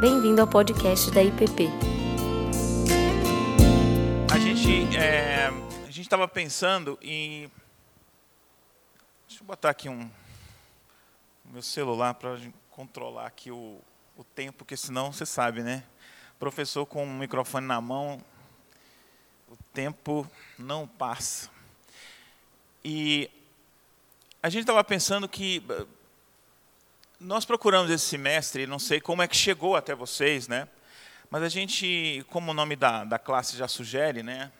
Bem-vindo ao podcast da IPP. A gente é, a gente estava pensando em deixa eu botar aqui um meu celular para controlar aqui o, o tempo, porque senão você sabe, né? Professor com o microfone na mão, o tempo não passa. E a gente estava pensando que nós procuramos esse semestre, não sei como é que chegou até vocês, né? Mas a gente, como o nome da, da classe já sugere, né?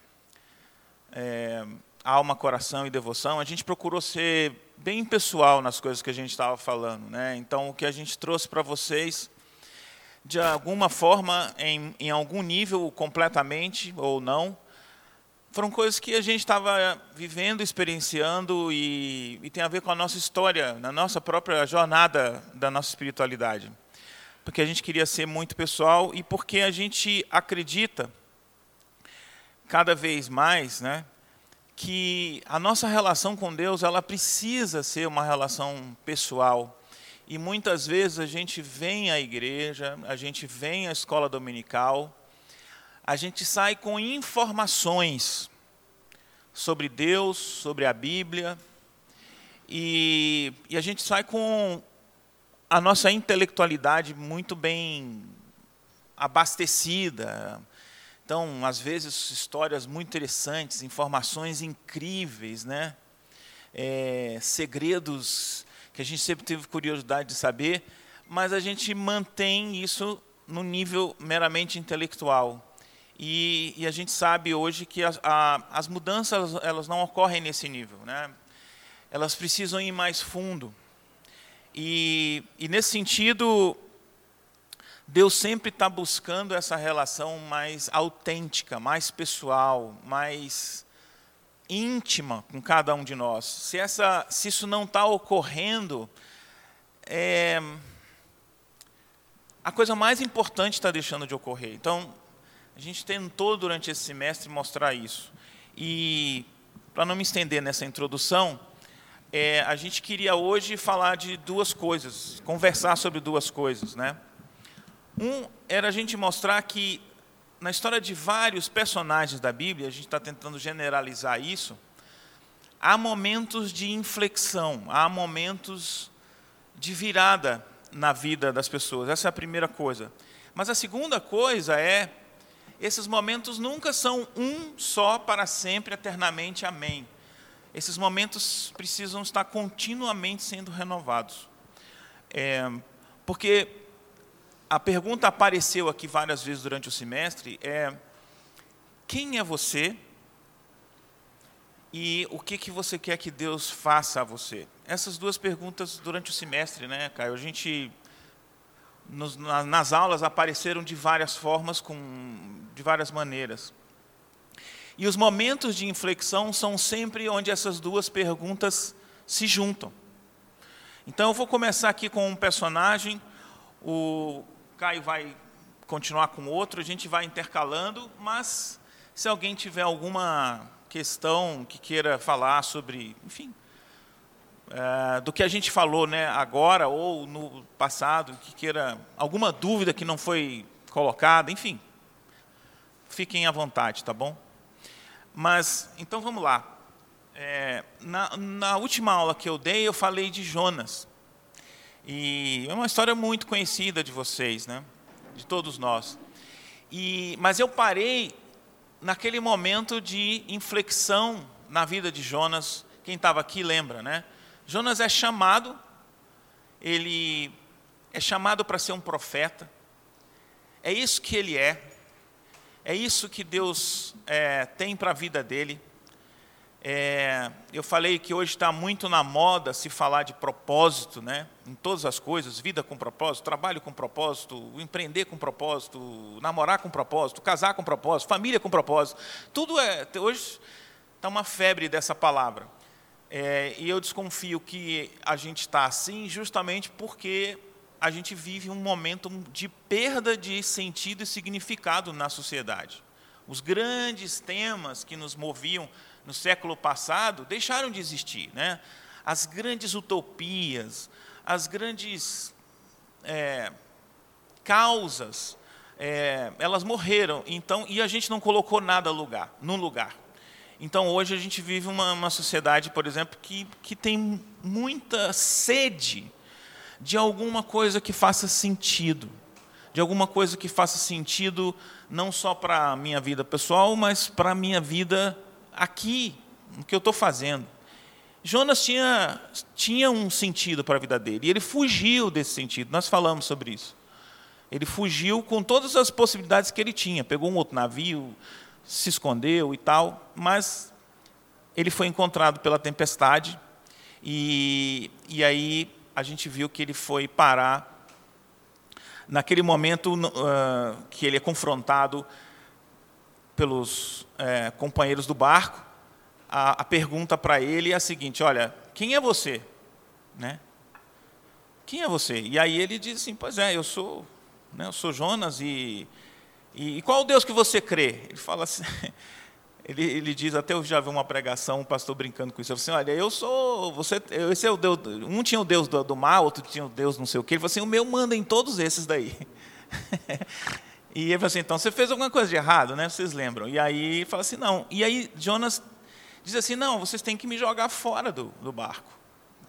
É, alma, coração e devoção, a gente procurou ser bem pessoal nas coisas que a gente estava falando, né? Então, o que a gente trouxe para vocês, de alguma forma, em, em algum nível, completamente ou não, foram coisas que a gente estava vivendo, experienciando e, e, tem a ver com a nossa história, na nossa própria jornada da nossa espiritualidade. Porque a gente queria ser muito pessoal e porque a gente acredita cada vez mais, né, que a nossa relação com Deus, ela precisa ser uma relação pessoal. E muitas vezes a gente vem à igreja, a gente vem à escola dominical, a gente sai com informações sobre Deus, sobre a Bíblia, e, e, a gente sai com a nossa intelectualidade muito bem abastecida. Então, às vezes, histórias muito interessantes, informações incríveis, né? É, segredos que a gente sempre teve curiosidade de saber, mas a gente mantém isso no nível meramente intelectual. E, e, a gente sabe hoje que as, a, as mudanças elas não ocorrem nesse nível, né? Elas precisam ir mais fundo. E, e nesse sentido, Deus sempre está buscando essa relação mais autêntica, mais pessoal, mais íntima com cada um de nós. Se, essa, se isso não está ocorrendo, é, a coisa mais importante está deixando de ocorrer. Então, a gente tentou durante esse semestre mostrar isso. E, para não me estender nessa introdução, é, a gente queria hoje falar de duas coisas, conversar sobre duas coisas. Né? Um era a gente mostrar que, na história de vários personagens da Bíblia, a gente está tentando generalizar isso, há momentos de inflexão, há momentos de virada na vida das pessoas. Essa é a primeira coisa. Mas a segunda coisa é esses momentos nunca são um só para sempre, eternamente. Amém. Esses momentos precisam estar continuamente sendo renovados. É, porque a pergunta apareceu aqui várias vezes durante o semestre é quem é você e o que, que você quer que Deus faça a você? Essas duas perguntas durante o semestre, né, Caio? A gente nos, nas aulas apareceram de várias formas, com, de várias maneiras. E os momentos de inflexão são sempre onde essas duas perguntas se juntam. Então eu vou começar aqui com um personagem, o Caio vai continuar com outro, a gente vai intercalando, mas se alguém tiver alguma questão que queira falar sobre, enfim, é, do que a gente falou né, agora ou no passado, que queira alguma dúvida que não foi colocada, enfim, fiquem à vontade, tá bom? Mas, então vamos lá. É, na, na última aula que eu dei, eu falei de Jonas. E é uma história muito conhecida de vocês, né? de todos nós. E, mas eu parei naquele momento de inflexão na vida de Jonas. Quem estava aqui lembra, né? Jonas é chamado, ele é chamado para ser um profeta, é isso que ele é, é isso que Deus é, tem para a vida dele. É, eu falei que hoje está muito na moda se falar de propósito, né? Em todas as coisas, vida com propósito, trabalho com propósito, empreender com propósito, namorar com propósito, casar com propósito, família com propósito. Tudo é hoje está uma febre dessa palavra. É, e eu desconfio que a gente está assim justamente porque a gente vive um momento de perda de sentido e significado na sociedade. Os grandes temas que nos moviam no século passado deixaram de existir. Né? As grandes utopias, as grandes é, causas, é, elas morreram. Então, e a gente não colocou nada lugar, no lugar. Então, hoje a gente vive uma, uma sociedade, por exemplo, que, que tem muita sede de alguma coisa que faça sentido, de alguma coisa que faça sentido não só para a minha vida pessoal, mas para a minha vida aqui, no que eu estou fazendo. Jonas tinha, tinha um sentido para a vida dele, e ele fugiu desse sentido, nós falamos sobre isso. Ele fugiu com todas as possibilidades que ele tinha, pegou um outro navio, se escondeu e tal, mas ele foi encontrado pela tempestade, e, e aí a gente viu que ele foi parar naquele momento uh, que ele é confrontado pelos uh, companheiros do barco, a, a pergunta para ele é a seguinte: olha, quem é você? Né? Quem é você? E aí ele diz assim: pois é, eu sou, né, eu sou Jonas e, e, e qual o Deus que você crê? Ele fala assim. Ele, ele, diz, até eu já vi uma pregação, um pastor brincando com isso. Ele falou assim: Olha, eu sou. Você, esse é o Deus. Um tinha o Deus do, do mar, outro tinha o Deus não sei o quê. Ele falou assim: O meu manda em todos esses daí. e ele falou assim: Então você fez alguma coisa de errado, né? Vocês lembram? E aí ele fala assim: Não. E aí Jonas diz assim: não, vocês têm que me jogar fora do, do barco.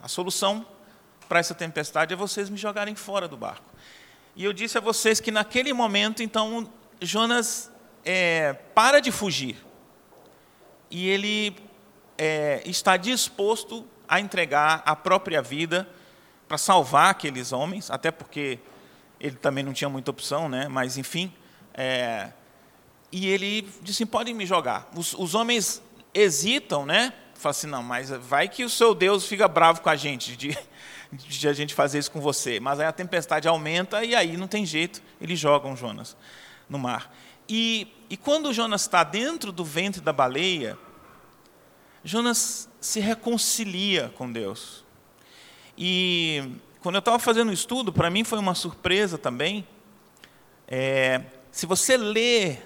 A solução para essa tempestade é vocês me jogarem fora do barco. E eu disse a vocês que naquele momento, então, Jonas é, para de fugir. E ele é, está disposto a entregar a própria vida para salvar aqueles homens, até porque ele também não tinha muita opção, né? mas enfim. É, e ele disse: podem me jogar. Os, os homens hesitam, né? Fala assim, não, mas vai que o seu Deus fica bravo com a gente de, de a gente fazer isso com você. Mas aí a tempestade aumenta e aí não tem jeito, eles jogam Jonas no mar. E, e quando Jonas está dentro do ventre da baleia, Jonas se reconcilia com Deus. E quando eu estava fazendo o estudo, para mim foi uma surpresa também. É, se você lê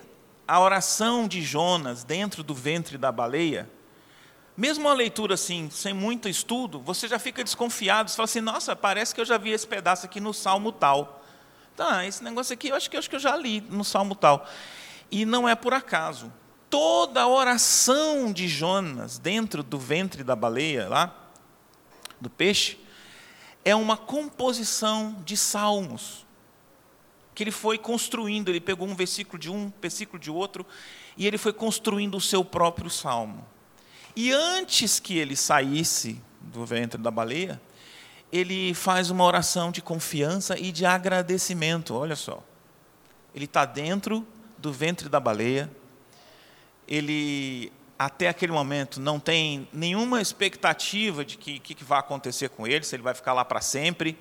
a oração de Jonas dentro do ventre da baleia, mesmo uma leitura assim, sem muito estudo, você já fica desconfiado, você fala assim, nossa, parece que eu já vi esse pedaço aqui no Salmo tal. Tá, esse negócio aqui eu acho que eu, acho que eu já li no Salmo tal. E não é por acaso. Toda a oração de Jonas dentro do ventre da baleia, lá, do peixe, é uma composição de salmos que ele foi construindo, ele pegou um versículo de um, versículo de outro, e ele foi construindo o seu próprio salmo. E antes que ele saísse do ventre da baleia, ele faz uma oração de confiança e de agradecimento. Olha só. Ele está dentro do ventre da baleia, ele até aquele momento não tem nenhuma expectativa de que, que, que vai acontecer com ele, se ele vai ficar lá para sempre.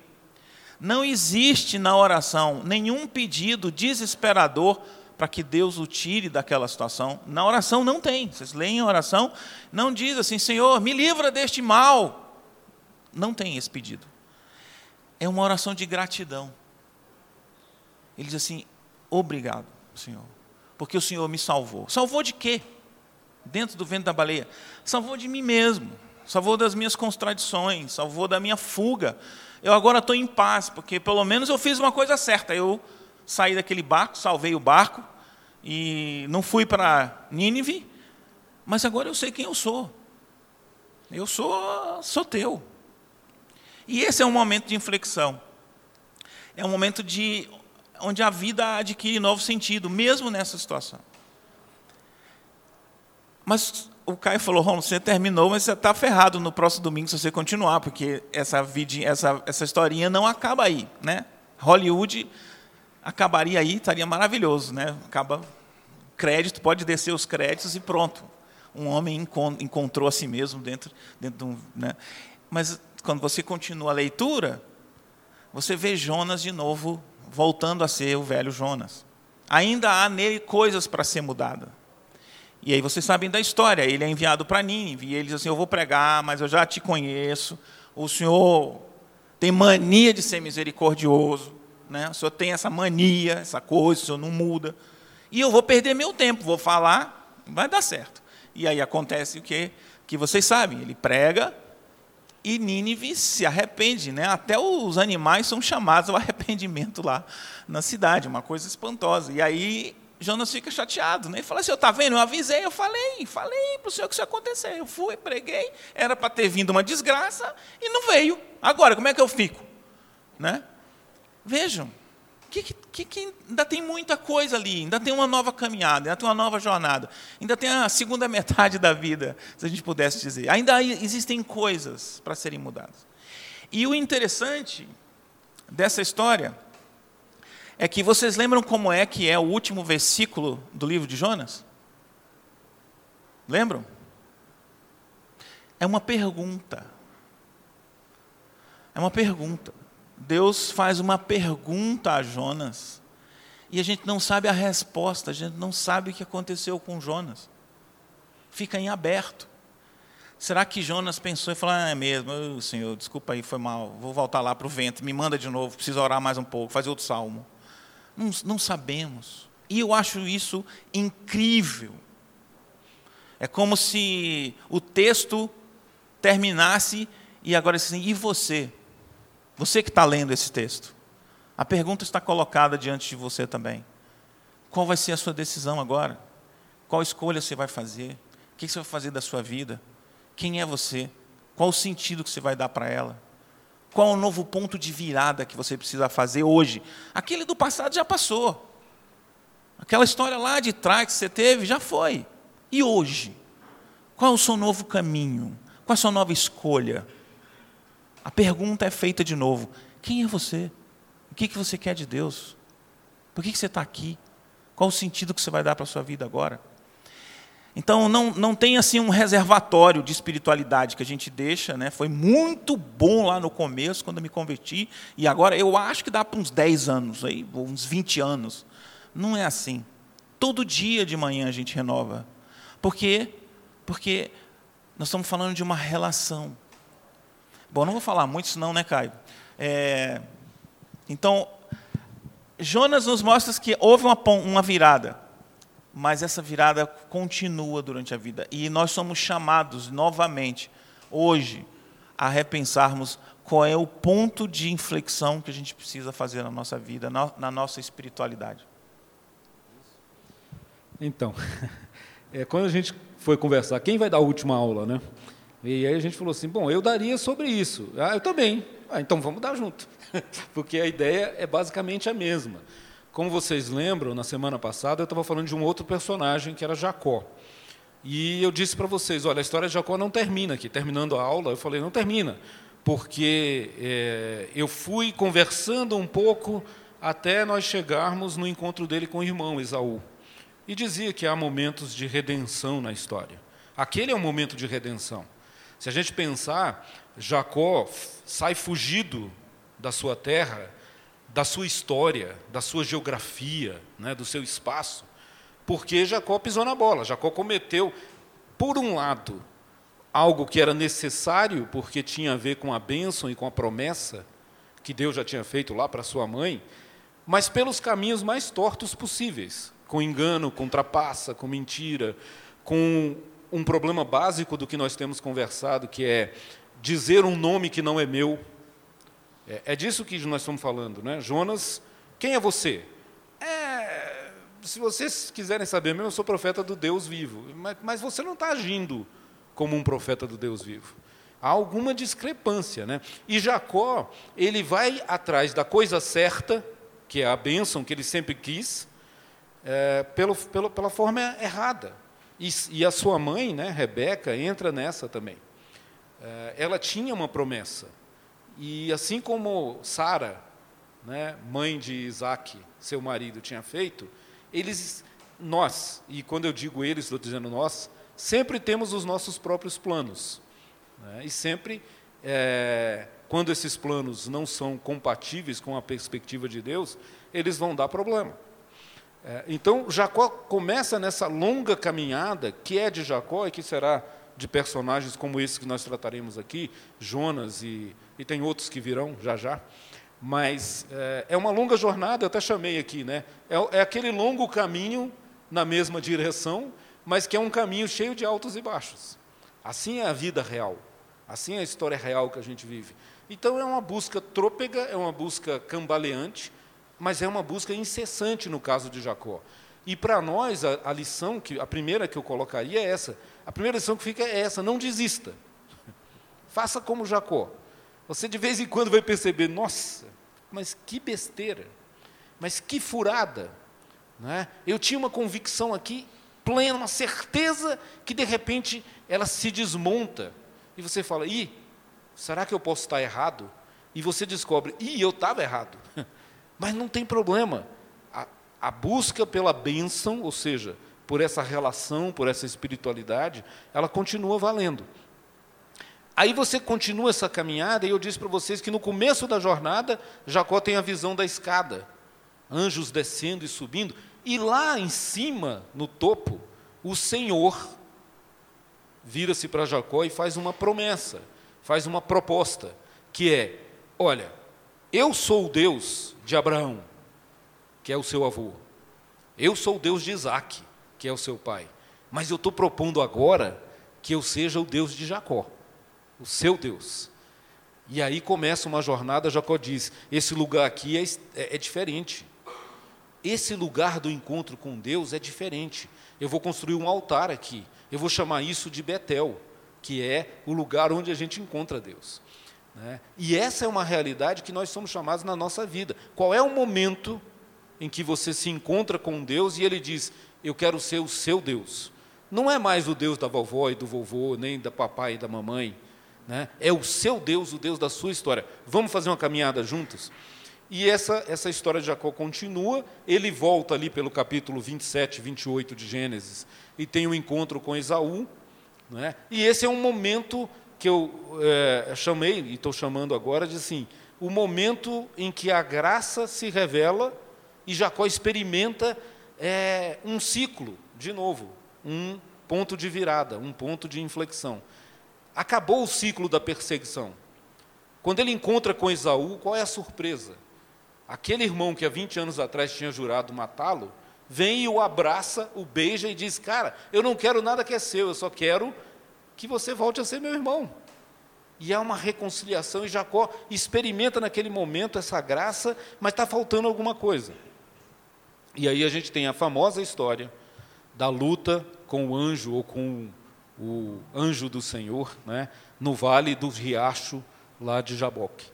Não existe na oração nenhum pedido desesperador para que Deus o tire daquela situação. Na oração não tem. Vocês leem a oração, não diz assim, Senhor, me livra deste mal. Não tem esse pedido. É uma oração de gratidão. Ele diz assim: Obrigado, Senhor, porque o Senhor me salvou. Salvou de quê? Dentro do vento da baleia. Salvou de mim mesmo. Salvou das minhas contradições. Salvou da minha fuga eu agora estou em paz, porque pelo menos eu fiz uma coisa certa. Eu saí daquele barco, salvei o barco, e não fui para Nínive, mas agora eu sei quem eu sou. Eu sou, sou teu. E esse é um momento de inflexão. É um momento de onde a vida adquire novo sentido, mesmo nessa situação. Mas o Caio falou, Ron, você terminou, mas você está ferrado no próximo domingo se você continuar, porque essa, vidinha, essa, essa historinha não acaba aí. Né? Hollywood acabaria aí, estaria maravilhoso. Né? Acaba crédito, pode descer os créditos e pronto. Um homem encontrou a si mesmo dentro, dentro de um. Né? Mas quando você continua a leitura, você vê Jonas de novo voltando a ser o velho Jonas. Ainda há nele coisas para ser mudadas. E aí vocês sabem da história. Ele é enviado para Nínive. E ele diz assim: Eu vou pregar, mas eu já te conheço. O Senhor tem mania de ser misericordioso. Né? O Senhor tem essa mania, essa coisa, o Senhor não muda. E eu vou perder meu tempo, vou falar, vai dar certo. E aí acontece o que, que vocês sabem: ele prega, e Nínive se arrepende, né? Até os animais são chamados ao arrependimento lá na cidade, uma coisa espantosa. E aí Jonas fica chateado, né? Ele fala assim: "Eu tá vendo? Eu avisei, eu falei, falei para o senhor que isso ia acontecer. Eu fui, preguei, era para ter vindo uma desgraça e não veio. Agora, como é que eu fico?" Né? Vejam, que, que, que, ainda tem muita coisa ali, ainda tem uma nova caminhada, ainda tem uma nova jornada, ainda tem a segunda metade da vida, se a gente pudesse dizer. Ainda existem coisas para serem mudadas. E o interessante dessa história é que vocês lembram como é que é o último versículo do livro de Jonas? Lembram? É uma pergunta. É uma pergunta. Deus faz uma pergunta a Jonas e a gente não sabe a resposta, a gente não sabe o que aconteceu com Jonas. Fica em aberto. Será que Jonas pensou e falou: ah, é mesmo, Senhor, desculpa aí, foi mal, vou voltar lá para o vento, me manda de novo, preciso orar mais um pouco, fazer outro salmo. Não, não sabemos. E eu acho isso incrível. É como se o texto terminasse e agora assim, e você? Você que está lendo esse texto, a pergunta está colocada diante de você também. Qual vai ser a sua decisão agora? Qual escolha você vai fazer? O que você vai fazer da sua vida? Quem é você? Qual o sentido que você vai dar para ela? Qual o novo ponto de virada que você precisa fazer hoje? Aquele do passado já passou. Aquela história lá de trás que você teve já foi. E hoje? Qual é o seu novo caminho? Qual é a sua nova escolha? A pergunta é feita de novo: quem é você? O que, que você quer de Deus? Por que, que você está aqui? Qual o sentido que você vai dar para a sua vida agora? Então, não, não tem assim um reservatório de espiritualidade que a gente deixa. Né? Foi muito bom lá no começo, quando eu me converti, e agora eu acho que dá para uns 10 anos, aí, uns 20 anos. Não é assim. Todo dia de manhã a gente renova. Por quê? Porque nós estamos falando de uma relação. Bom, não vou falar muito, senão, né, Caio? É, então, Jonas nos mostra que houve uma, uma virada, mas essa virada continua durante a vida. E nós somos chamados novamente, hoje, a repensarmos qual é o ponto de inflexão que a gente precisa fazer na nossa vida, na, na nossa espiritualidade. Então, é, quando a gente foi conversar, quem vai dar a última aula, né? E aí a gente falou assim: bom, eu daria sobre isso. Ah, eu também. Ah, então vamos dar junto. Porque a ideia é basicamente a mesma. Como vocês lembram, na semana passada eu estava falando de um outro personagem que era Jacó. E eu disse para vocês: olha, a história de Jacó não termina aqui. Terminando a aula, eu falei: não termina. Porque é, eu fui conversando um pouco até nós chegarmos no encontro dele com o irmão Esaú. E dizia que há momentos de redenção na história. Aquele é um momento de redenção. Se a gente pensar, Jacó sai fugido da sua terra, da sua história, da sua geografia, né, do seu espaço, porque Jacó pisou na bola. Jacó cometeu, por um lado, algo que era necessário, porque tinha a ver com a bênção e com a promessa que Deus já tinha feito lá para sua mãe, mas pelos caminhos mais tortos possíveis com engano, com trapaça, com mentira, com um problema básico do que nós temos conversado, que é dizer um nome que não é meu. É, é disso que nós estamos falando, né? Jonas, quem é você? É, se vocês quiserem saber mesmo, eu sou profeta do Deus vivo, mas, mas você não está agindo como um profeta do Deus vivo. Há alguma discrepância, né? E Jacó, ele vai atrás da coisa certa, que é a bênção que ele sempre quis, é, pelo, pelo, pela forma errada. E, e a sua mãe, né, Rebeca, entra nessa também. É, ela tinha uma promessa. E assim como Sara, né, mãe de Isaac, seu marido, tinha feito, eles, nós, e quando eu digo eles, estou dizendo nós, sempre temos os nossos próprios planos. Né, e sempre, é, quando esses planos não são compatíveis com a perspectiva de Deus, eles vão dar problema. É, então, Jacó começa nessa longa caminhada, que é de Jacó e que será de personagens como esse que nós trataremos aqui, Jonas e, e tem outros que virão já já. Mas é, é uma longa jornada, eu até chamei aqui, né? É, é aquele longo caminho na mesma direção, mas que é um caminho cheio de altos e baixos. Assim é a vida real. Assim é a história real que a gente vive. Então é uma busca trôpega, é uma busca cambaleante, mas é uma busca incessante no caso de Jacó. E para nós a, a, lição que a primeira que eu colocaria é essa. A primeira lição que fica é essa: não desista. Faça como Jacó. Você de vez em quando vai perceber, nossa, mas que besteira, mas que furada. Né? Eu tinha uma convicção aqui plena, uma certeza que de repente ela se desmonta. E você fala, ih, será que eu posso estar errado? E você descobre, ih, eu estava errado. Mas não tem problema. A, a busca pela bênção, ou seja, por essa relação, por essa espiritualidade, ela continua valendo. Aí você continua essa caminhada, e eu disse para vocês que no começo da jornada, Jacó tem a visão da escada, anjos descendo e subindo, e lá em cima, no topo, o Senhor vira-se para Jacó e faz uma promessa, faz uma proposta, que é: olha, eu sou o Deus de Abraão, que é o seu avô, eu sou o Deus de Isaac, que é o seu pai, mas eu estou propondo agora que eu seja o Deus de Jacó o seu Deus. E aí começa uma jornada, Jacó diz: esse lugar aqui é, é, é diferente. Esse lugar do encontro com Deus é diferente. Eu vou construir um altar aqui. Eu vou chamar isso de Betel, que é o lugar onde a gente encontra Deus. Né? E essa é uma realidade que nós somos chamados na nossa vida. Qual é o momento em que você se encontra com Deus e Ele diz: Eu quero ser o seu Deus? Não é mais o Deus da vovó e do vovô, nem da papai e da mamãe né? É o seu Deus, o Deus da sua história. Vamos fazer uma caminhada juntos? E essa, essa história de Jacó continua, ele volta ali pelo capítulo 27, 28 de Gênesis, e tem um encontro com Esaú. Né? E esse é um momento que eu é, chamei, e estou chamando agora, de assim, o momento em que a graça se revela e Jacó experimenta é, um ciclo, de novo, um ponto de virada, um ponto de inflexão. Acabou o ciclo da perseguição. Quando ele encontra com Esaú, qual é a surpresa? Aquele irmão que há 20 anos atrás tinha jurado matá-lo, vem e o abraça, o beija e diz: Cara, eu não quero nada que é seu, eu só quero que você volte a ser meu irmão. E há uma reconciliação, e Jacó experimenta naquele momento essa graça, mas está faltando alguma coisa. E aí a gente tem a famosa história da luta com o anjo ou com o anjo do Senhor, né, no vale do riacho lá de Jaboque.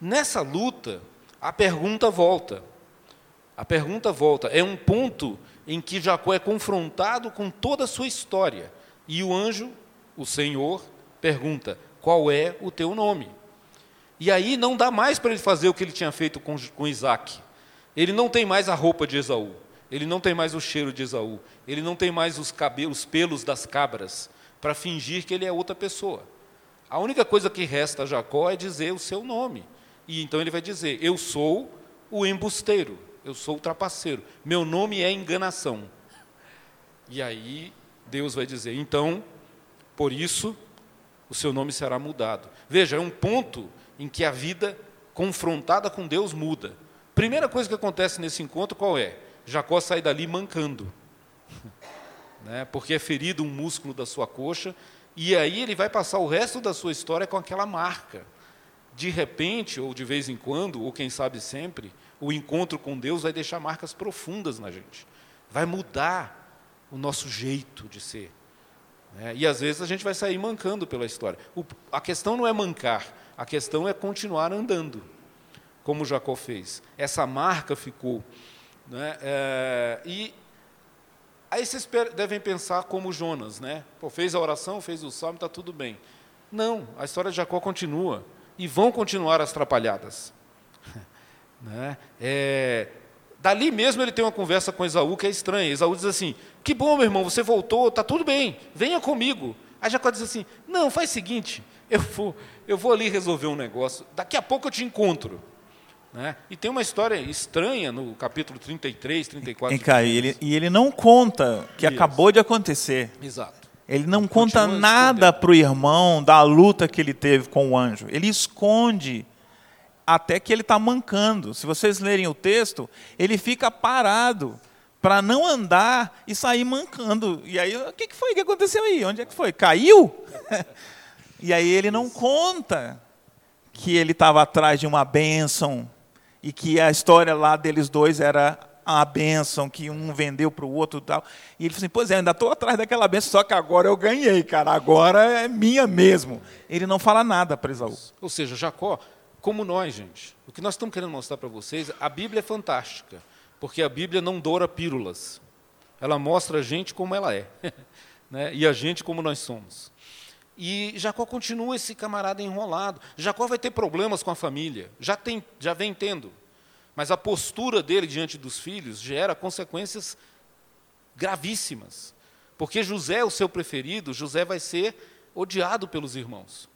Nessa luta, a pergunta volta. A pergunta volta. É um ponto em que Jacó é confrontado com toda a sua história. E o anjo, o Senhor, pergunta: Qual é o teu nome? E aí não dá mais para ele fazer o que ele tinha feito com, com Isaac. Ele não tem mais a roupa de Esaú. Ele não tem mais o cheiro de Esaú. Ele não tem mais os cabelos, os pelos das cabras para fingir que ele é outra pessoa. A única coisa que resta a Jacó é dizer o seu nome. E então ele vai dizer: Eu sou o embusteiro, eu sou o trapaceiro, meu nome é enganação. E aí Deus vai dizer: Então, por isso, o seu nome será mudado. Veja, é um ponto em que a vida confrontada com Deus muda. Primeira coisa que acontece nesse encontro qual é? Jacó sai dali mancando né, porque é ferido um músculo da sua coxa, e aí ele vai passar o resto da sua história com aquela marca. De repente, ou de vez em quando, ou quem sabe sempre, o encontro com Deus vai deixar marcas profundas na gente, vai mudar o nosso jeito de ser. Né? E às vezes a gente vai sair mancando pela história. O, a questão não é mancar, a questão é continuar andando, como Jacó fez. Essa marca ficou. Né? É, e Aí vocês devem pensar como Jonas, né? Pô, fez a oração, fez o salmo, está tudo bem. Não, a história de Jacó continua. E vão continuar as trapalhadas. né? É, dali mesmo ele tem uma conversa com Esaú que é estranha. Esaú diz assim: Que bom, meu irmão, você voltou, está tudo bem, venha comigo. Aí Jacó diz assim: Não, faz o seguinte, eu vou, eu vou ali resolver um negócio, daqui a pouco eu te encontro. Né? E tem uma história estranha no capítulo 33, 34. E, Caio, ele, e ele não conta que Isso. acabou de acontecer. Exato. Ele não ele conta nada para o irmão da luta que ele teve com o anjo. Ele esconde até que ele está mancando. Se vocês lerem o texto, ele fica parado para não andar e sair mancando. E aí, o que foi que aconteceu aí? Onde é que foi? Caiu? E aí ele não conta que ele estava atrás de uma bênção e que a história lá deles dois era a bênção que um vendeu para o outro e tal. E ele falou assim, pois é, ainda estou atrás daquela bênção, só que agora eu ganhei, cara, agora é minha mesmo. Ele não fala nada para Esaú. Ou seja, Jacó, como nós, gente, o que nós estamos querendo mostrar para vocês, a Bíblia é fantástica, porque a Bíblia não doura pílulas. Ela mostra a gente como ela é, né? e a gente como nós somos. E Jacó continua esse camarada enrolado. Jacó vai ter problemas com a família, já, tem, já vem tendo. Mas a postura dele diante dos filhos gera consequências gravíssimas. Porque José é o seu preferido, José vai ser odiado pelos irmãos.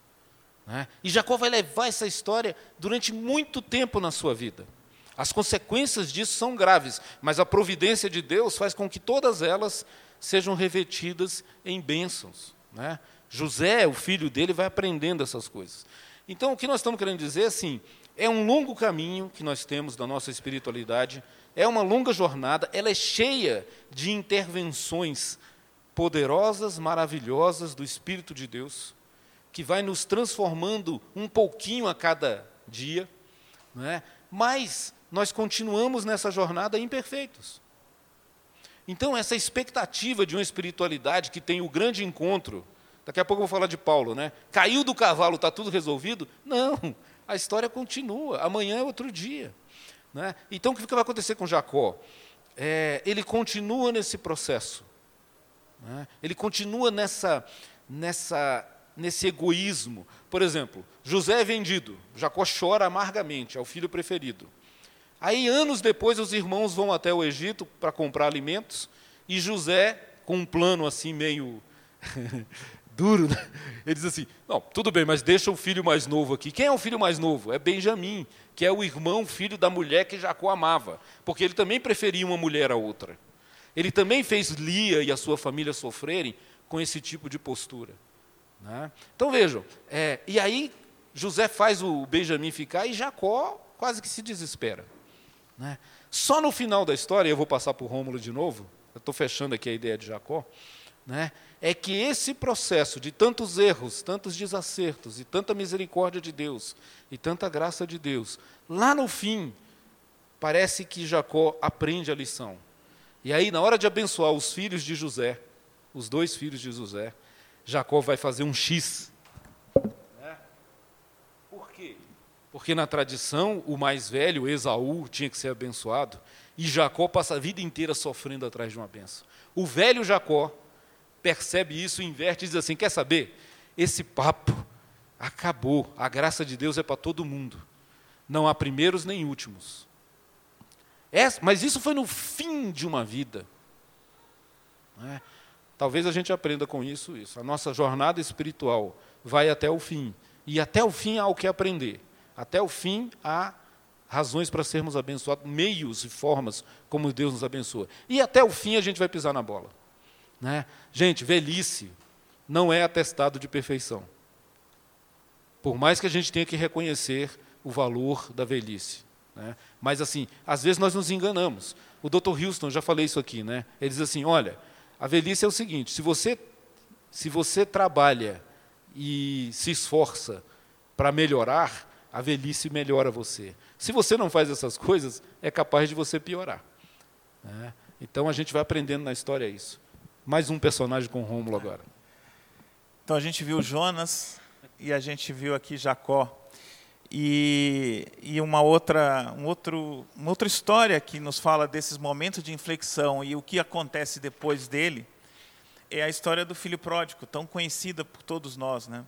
Né? E Jacó vai levar essa história durante muito tempo na sua vida. As consequências disso são graves, mas a providência de Deus faz com que todas elas sejam revestidas em bênçãos. Né? José, o filho dele, vai aprendendo essas coisas. Então, o que nós estamos querendo dizer é assim: é um longo caminho que nós temos da nossa espiritualidade, é uma longa jornada, ela é cheia de intervenções poderosas, maravilhosas do Espírito de Deus, que vai nos transformando um pouquinho a cada dia, não é? mas nós continuamos nessa jornada imperfeitos. Então, essa expectativa de uma espiritualidade que tem o grande encontro Daqui a pouco eu vou falar de Paulo, né? Caiu do cavalo, está tudo resolvido? Não, a história continua. Amanhã é outro dia. Né? Então, o que vai acontecer com Jacó? É, ele continua nesse processo. Né? Ele continua nessa, nessa, nesse egoísmo. Por exemplo, José é vendido. Jacó chora amargamente, é o filho preferido. Aí, anos depois, os irmãos vão até o Egito para comprar alimentos e José, com um plano assim meio duro, né? Ele diz assim: não, tudo bem, mas deixa o filho mais novo aqui. Quem é o filho mais novo? É Benjamim, que é o irmão, filho da mulher que Jacó amava, porque ele também preferia uma mulher a outra. Ele também fez Lia e a sua família sofrerem com esse tipo de postura. Né? Então vejam, é, e aí José faz o Benjamim ficar e Jacó quase que se desespera. Né? Só no final da história, eu vou passar para o Rômulo de novo, eu estou fechando aqui a ideia de Jacó né, é que esse processo de tantos erros, tantos desacertos, e tanta misericórdia de Deus, e tanta graça de Deus, lá no fim, parece que Jacó aprende a lição. E aí, na hora de abençoar os filhos de José, os dois filhos de José, Jacó vai fazer um X. Né? Por quê? Porque na tradição, o mais velho, Esaú, tinha que ser abençoado, e Jacó passa a vida inteira sofrendo atrás de uma benção. O velho Jacó percebe isso, inverte e diz assim: quer saber? Esse papo acabou. A graça de Deus é para todo mundo. Não há primeiros nem últimos. É, mas isso foi no fim de uma vida. É? Talvez a gente aprenda com isso isso. A nossa jornada espiritual vai até o fim. E até o fim há o que aprender. Até o fim há razões para sermos abençoados, meios e formas como Deus nos abençoa. E até o fim a gente vai pisar na bola. Né? Gente, velhice não é atestado de perfeição. Por mais que a gente tenha que reconhecer o valor da velhice. Né? Mas, assim, às vezes nós nos enganamos. O Dr. Houston, já falei isso aqui, né? ele diz assim: olha, a velhice é o seguinte: se você, se você trabalha e se esforça para melhorar, a velhice melhora você. Se você não faz essas coisas, é capaz de você piorar. Né? Então a gente vai aprendendo na história isso. Mais um personagem com Rômulo agora. Então a gente viu Jonas e a gente viu aqui Jacó. E, e uma, outra, um outro, uma outra história que nos fala desses momentos de inflexão e o que acontece depois dele é a história do filho pródigo, tão conhecida por todos nós. Né?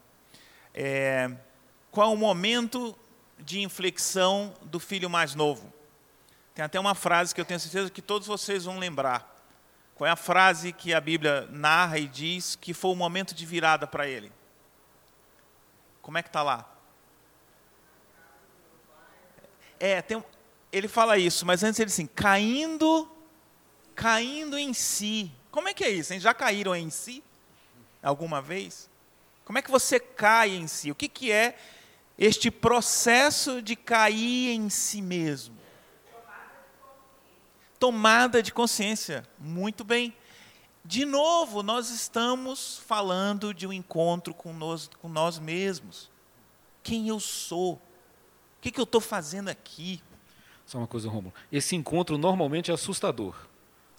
É, qual o momento de inflexão do filho mais novo? Tem até uma frase que eu tenho certeza que todos vocês vão lembrar. Qual é a frase que a Bíblia narra e diz que foi o momento de virada para ele? Como é que está lá? É, tem, ele fala isso, mas antes ele assim, caindo, caindo em si. Como é que é isso? Hein? Já caíram em si? Alguma vez? Como é que você cai em si? O que, que é este processo de cair em si mesmo? tomada de consciência. Muito bem. De novo, nós estamos falando de um encontro com nós, com nós mesmos. Quem eu sou? O que, que eu estou fazendo aqui? Só uma coisa, Romulo. Esse encontro normalmente é assustador.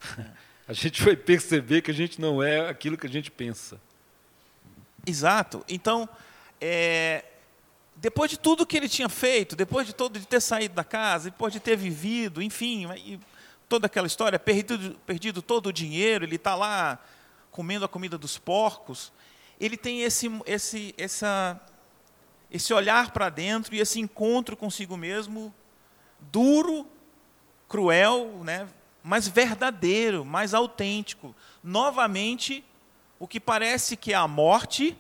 A gente vai perceber que a gente não é aquilo que a gente pensa. Exato. Então, é, depois de tudo que ele tinha feito, depois de todo de ter saído da casa, depois de ter vivido, enfim, toda aquela história, perdido, perdido todo o dinheiro, ele está lá comendo a comida dos porcos, ele tem esse, esse, essa, esse olhar para dentro e esse encontro consigo mesmo duro, cruel, né, mas verdadeiro, mais autêntico. Novamente, o que parece que é a morte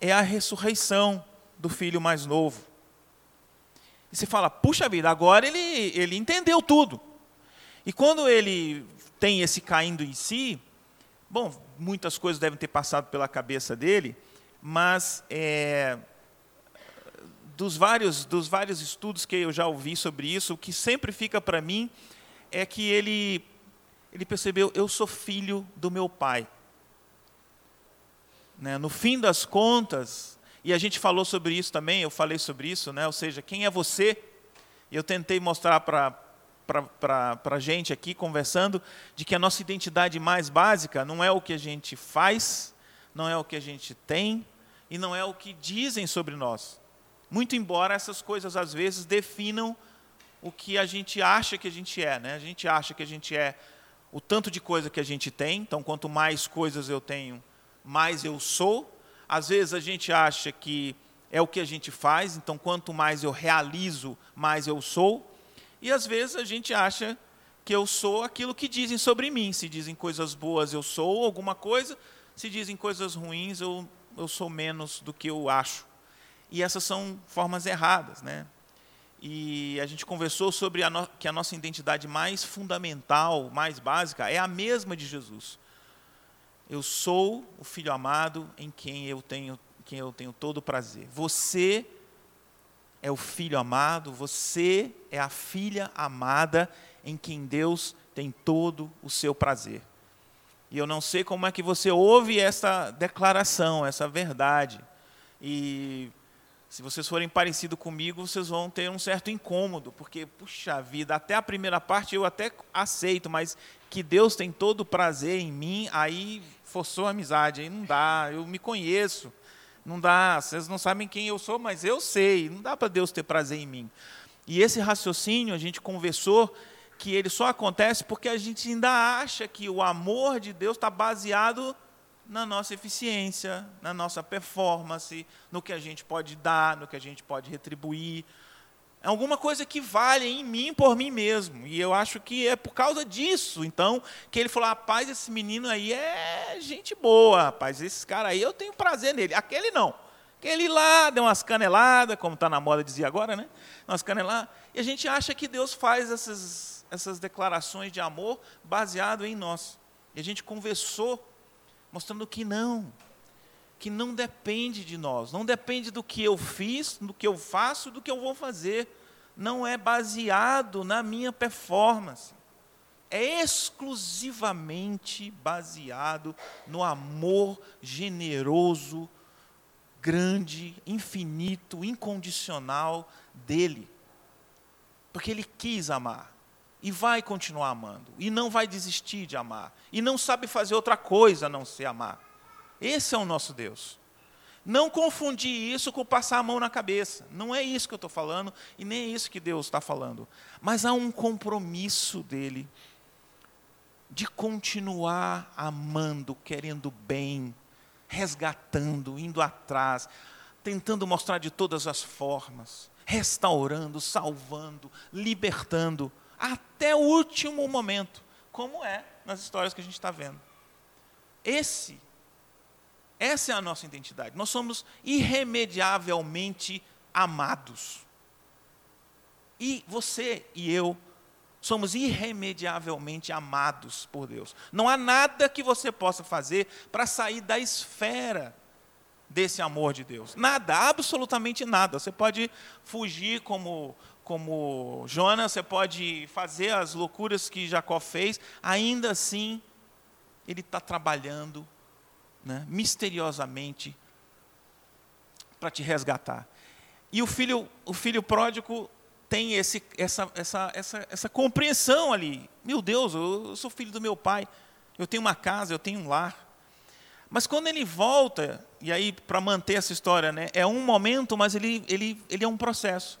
é a ressurreição do filho mais novo. E você fala, puxa vida, agora ele, ele entendeu tudo. E quando ele tem esse caindo em si, bom, muitas coisas devem ter passado pela cabeça dele, mas é, dos, vários, dos vários estudos que eu já ouvi sobre isso, o que sempre fica para mim é que ele, ele percebeu: eu sou filho do meu pai. Né? No fim das contas, e a gente falou sobre isso também, eu falei sobre isso, né? ou seja, quem é você? Eu tentei mostrar para a gente aqui, conversando, de que a nossa identidade mais básica não é o que a gente faz, não é o que a gente tem, e não é o que dizem sobre nós. Muito embora essas coisas às vezes definam o que a gente acha que a gente é. Né? A gente acha que a gente é o tanto de coisa que a gente tem, então quanto mais coisas eu tenho, mais eu sou. Às vezes a gente acha que é o que a gente faz, então quanto mais eu realizo, mais eu sou. E às vezes a gente acha que eu sou aquilo que dizem sobre mim. Se dizem coisas boas, eu sou alguma coisa. Se dizem coisas ruins, eu, eu sou menos do que eu acho. E essas são formas erradas, né? e a gente conversou sobre a no, que a nossa identidade mais fundamental, mais básica, é a mesma de Jesus. Eu sou o filho amado em quem eu tenho, quem eu tenho todo o prazer. Você é o filho amado, você é a filha amada em quem Deus tem todo o seu prazer. E eu não sei como é que você ouve essa declaração, essa verdade. E se vocês forem parecidos comigo, vocês vão ter um certo incômodo, porque, puxa vida, até a primeira parte eu até aceito, mas que Deus tem todo o prazer em mim, aí forçou a amizade, aí não dá, eu me conheço, não dá, vocês não sabem quem eu sou, mas eu sei, não dá para Deus ter prazer em mim. E esse raciocínio, a gente conversou, que ele só acontece porque a gente ainda acha que o amor de Deus está baseado na nossa eficiência, na nossa performance, no que a gente pode dar, no que a gente pode retribuir. Alguma coisa que vale em mim por mim mesmo. E eu acho que é por causa disso, então, que ele falou: rapaz, esse menino aí é gente boa, rapaz. Esse cara aí eu tenho prazer nele. Aquele não. Aquele lá deu umas caneladas, como está na moda dizer agora, né? Umas caneladas. E a gente acha que Deus faz essas, essas declarações de amor baseado em nós. E a gente conversou mostrando que não, que não depende de nós, não depende do que eu fiz, do que eu faço, do que eu vou fazer, não é baseado na minha performance, é exclusivamente baseado no amor generoso, grande, infinito, incondicional dele, porque ele quis amar e vai continuar amando, e não vai desistir de amar, e não sabe fazer outra coisa a não ser amar. Esse é o nosso Deus. Não confundir isso com passar a mão na cabeça. Não é isso que eu estou falando, e nem é isso que Deus está falando. Mas há um compromisso dele de continuar amando, querendo bem, resgatando, indo atrás, tentando mostrar de todas as formas, restaurando, salvando, libertando até o último momento, como é nas histórias que a gente está vendo. Esse, essa é a nossa identidade. Nós somos irremediavelmente amados. E você e eu somos irremediavelmente amados por Deus. Não há nada que você possa fazer para sair da esfera desse amor de Deus. Nada, absolutamente nada. Você pode fugir como como Jonas, você pode fazer as loucuras que Jacó fez, ainda assim Ele está trabalhando né, misteriosamente para te resgatar. E o filho, o filho pródigo tem esse, essa, essa, essa, essa compreensão ali. Meu Deus, eu, eu sou filho do meu pai, eu tenho uma casa, eu tenho um lar. Mas quando ele volta, e aí para manter essa história, né, é um momento, mas ele, ele, ele é um processo.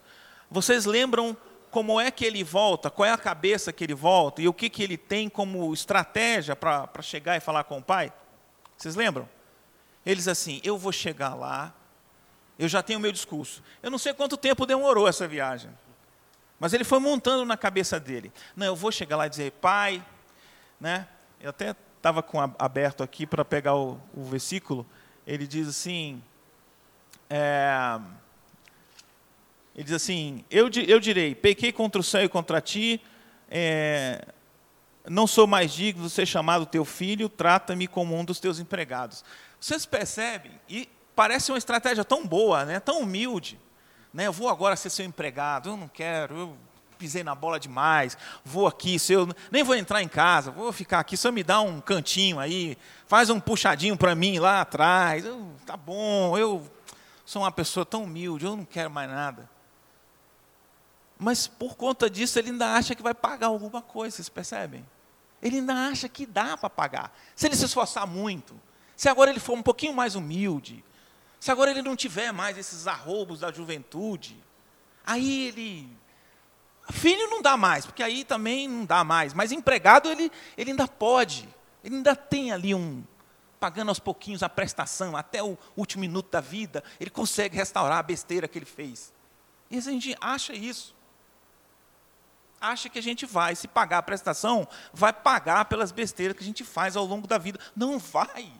Vocês lembram como é que ele volta, qual é a cabeça que ele volta e o que, que ele tem como estratégia para chegar e falar com o pai? Vocês lembram? Eles assim, eu vou chegar lá, eu já tenho o meu discurso. Eu não sei quanto tempo demorou essa viagem. Mas ele foi montando na cabeça dele. Não, eu vou chegar lá e dizer, pai, né? Eu até estava com aberto aqui para pegar o, o, versículo. Ele diz assim, é, ele diz assim, eu, eu direi, pequei contra o céu e contra ti, é, não sou mais digno de ser chamado teu filho, trata-me como um dos teus empregados. Vocês percebem? E parece uma estratégia tão boa, né? tão humilde. Né? Eu vou agora ser seu empregado, eu não quero, eu pisei na bola demais, vou aqui, se eu, nem vou entrar em casa, vou ficar aqui, só me dá um cantinho aí, faz um puxadinho para mim lá atrás, eu, tá bom, eu sou uma pessoa tão humilde, eu não quero mais nada. Mas por conta disso ele ainda acha que vai pagar alguma coisa, vocês percebem? Ele ainda acha que dá para pagar. Se ele se esforçar muito, se agora ele for um pouquinho mais humilde, se agora ele não tiver mais esses arrobos da juventude, aí ele. Filho não dá mais, porque aí também não dá mais. Mas empregado ele, ele ainda pode. Ele ainda tem ali um. Pagando aos pouquinhos a prestação, até o último minuto da vida, ele consegue restaurar a besteira que ele fez. E a gente acha isso. Acha que a gente vai, se pagar a prestação, vai pagar pelas besteiras que a gente faz ao longo da vida. Não vai.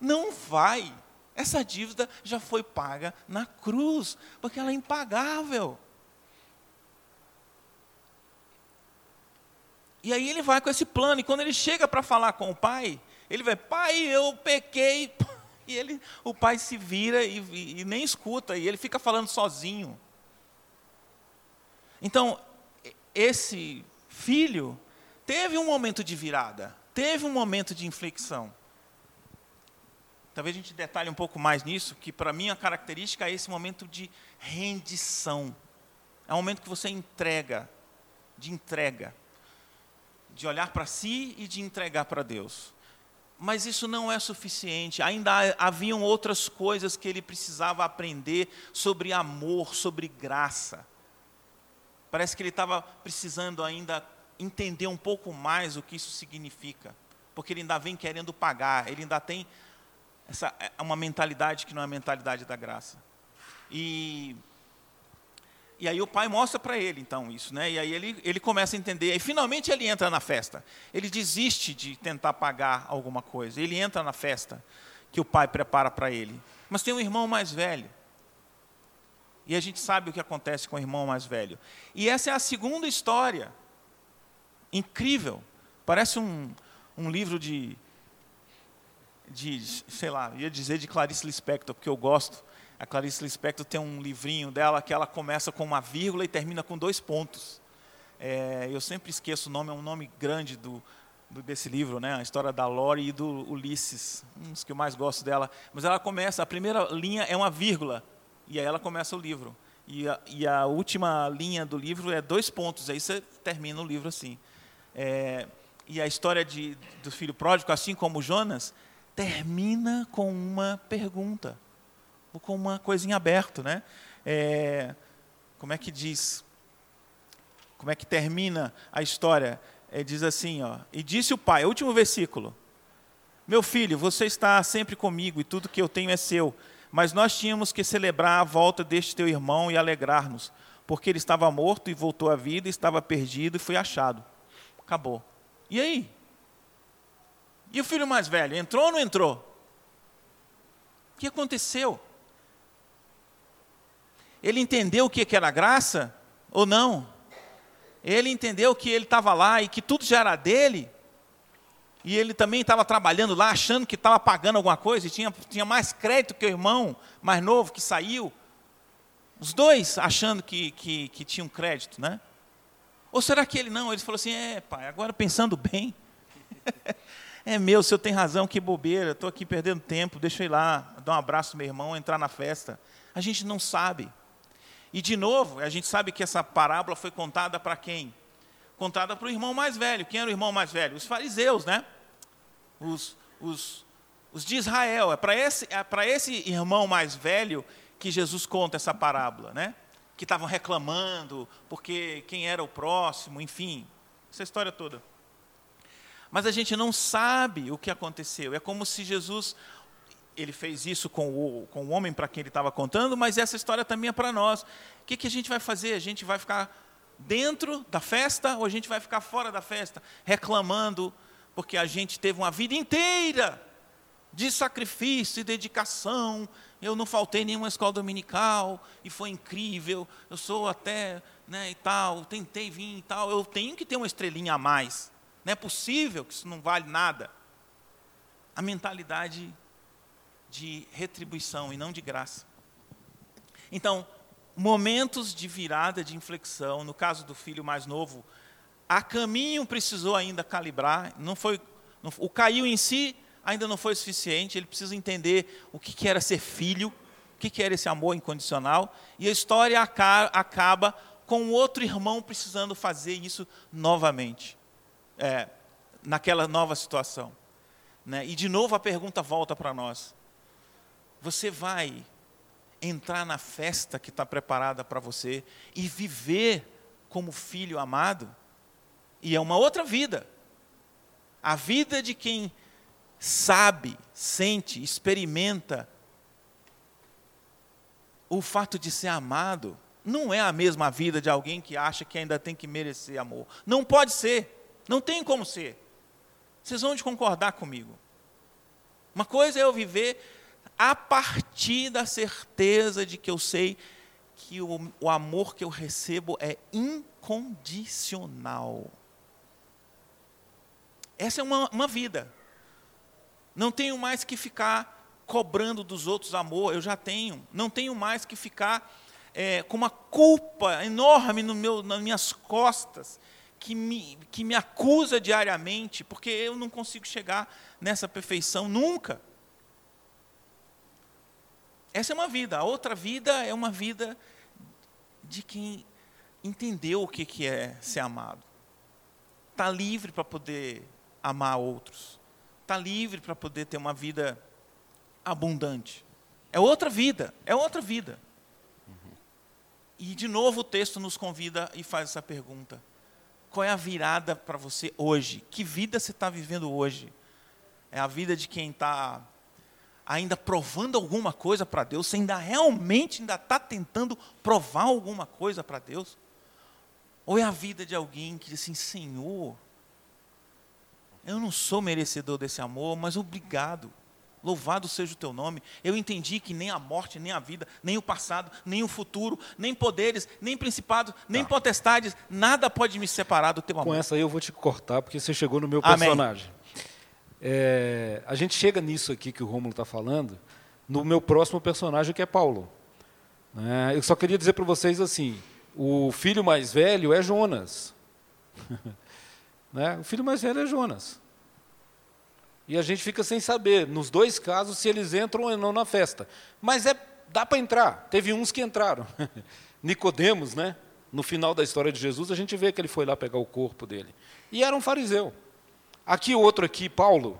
Não vai. Essa dívida já foi paga na cruz, porque ela é impagável. E aí ele vai com esse plano, e quando ele chega para falar com o pai, ele vai, pai, eu pequei. E ele, o pai se vira e, e, e nem escuta, e ele fica falando sozinho. Então, esse filho teve um momento de virada, teve um momento de inflexão. Talvez a gente detalhe um pouco mais nisso, que para mim a característica é esse momento de rendição. É um momento que você entrega, de entrega, de olhar para si e de entregar para Deus. Mas isso não é suficiente, ainda haviam outras coisas que ele precisava aprender sobre amor, sobre graça. Parece que ele estava precisando ainda entender um pouco mais o que isso significa, porque ele ainda vem querendo pagar, ele ainda tem essa é uma mentalidade que não é a mentalidade da graça. E, e aí o pai mostra para ele, então, isso, né? E aí ele, ele começa a entender. E finalmente ele entra na festa. Ele desiste de tentar pagar alguma coisa. Ele entra na festa que o pai prepara para ele. Mas tem um irmão mais velho. E a gente sabe o que acontece com o irmão mais velho. E essa é a segunda história. Incrível. Parece um, um livro de, de, sei lá, ia dizer de Clarice Lispector, porque eu gosto. A Clarice Lispector tem um livrinho dela que ela começa com uma vírgula e termina com dois pontos. É, eu sempre esqueço o nome, é um nome grande do, do, desse livro, né? A história da Lori e do Ulisses, um dos que eu mais gosto dela. Mas ela começa, a primeira linha é uma vírgula, e aí ela começa o livro. E a, e a última linha do livro é dois pontos, aí você termina o livro assim. É, e a história de, do filho pródigo, assim como Jonas, termina com uma pergunta, ou com uma coisinha aberta, né? É, como é que diz? Como é que termina a história? É, diz assim, ó, e disse o pai, último versículo, meu filho, você está sempre comigo e tudo que eu tenho é seu, mas nós tínhamos que celebrar a volta deste teu irmão e alegrar-nos, porque ele estava morto e voltou à vida, estava perdido e foi achado. Acabou. E aí? E o filho mais velho, entrou ou não entrou? O que aconteceu? Ele entendeu o que era graça ou não? Ele entendeu que ele estava lá e que tudo já era dele? E ele também estava trabalhando lá, achando que estava pagando alguma coisa, e tinha, tinha mais crédito que o irmão mais novo que saiu. Os dois achando que, que, que tinham crédito, né? Ou será que ele não? Ele falou assim: é, pai, agora pensando bem. É meu, o senhor tem razão, que bobeira, estou aqui perdendo tempo, deixa eu ir lá, dar um abraço ao meu irmão, entrar na festa. A gente não sabe. E, de novo, a gente sabe que essa parábola foi contada para quem? Contada para o irmão mais velho. Quem era o irmão mais velho? Os fariseus, né? Os, os, os de Israel. É para esse, é esse irmão mais velho que Jesus conta essa parábola, né? Que estavam reclamando porque quem era o próximo, enfim, essa história toda. Mas a gente não sabe o que aconteceu. É como se Jesus ele fez isso com o, com o homem para quem ele estava contando, mas essa história também é para nós. O que, que a gente vai fazer? A gente vai ficar dentro da festa ou a gente vai ficar fora da festa, reclamando, porque a gente teve uma vida inteira de sacrifício e dedicação. Eu não faltei nenhuma escola dominical e foi incrível. Eu sou até né, e tal, tentei vir e tal. Eu tenho que ter uma estrelinha a mais. Não é possível que isso não vale nada. A mentalidade de retribuição e não de graça. Então, momentos de virada, de inflexão, no caso do filho mais novo, a caminho precisou ainda calibrar, não foi, não, o caiu em si ainda não foi suficiente, ele precisa entender o que, que era ser filho, o que, que era esse amor incondicional, e a história acaba com outro irmão precisando fazer isso novamente, é, naquela nova situação. Né? E de novo a pergunta volta para nós: você vai entrar na festa que está preparada para você e viver como filho amado? E é uma outra vida. A vida de quem sabe, sente, experimenta o fato de ser amado não é a mesma vida de alguém que acha que ainda tem que merecer amor. Não pode ser. Não tem como ser. Vocês vão de concordar comigo. Uma coisa é eu viver a partir da certeza de que eu sei que o, o amor que eu recebo é incondicional. Essa é uma, uma vida. Não tenho mais que ficar cobrando dos outros amor, eu já tenho. Não tenho mais que ficar é, com uma culpa enorme no meu, nas minhas costas, que me, que me acusa diariamente, porque eu não consigo chegar nessa perfeição nunca. Essa é uma vida. A outra vida é uma vida de quem entendeu o que é ser amado. Está livre para poder amar outros. Está livre para poder ter uma vida abundante. É outra vida, é outra vida. E de novo o texto nos convida e faz essa pergunta: qual é a virada para você hoje? Que vida você está vivendo hoje? É a vida de quem está ainda provando alguma coisa para Deus, você ainda realmente ainda está tentando provar alguma coisa para Deus? Ou é a vida de alguém que diz assim, Senhor, eu não sou merecedor desse amor, mas obrigado. Louvado seja o teu nome. Eu entendi que nem a morte, nem a vida, nem o passado, nem o futuro, nem poderes, nem principados, nem tá. potestades, nada pode me separar do teu amor. Com essa aí eu vou te cortar, porque você chegou no meu personagem. Amém. É, a gente chega nisso aqui que o Rômulo está falando, no meu próximo personagem, que é Paulo. É, eu só queria dizer para vocês assim: o filho mais velho é Jonas. né? O filho mais velho é Jonas. E a gente fica sem saber, nos dois casos, se eles entram ou não na festa. Mas é, dá para entrar. Teve uns que entraram. Nicodemos, né? No final da história de Jesus, a gente vê que ele foi lá pegar o corpo dele. E era um fariseu. Aqui outro aqui, Paulo.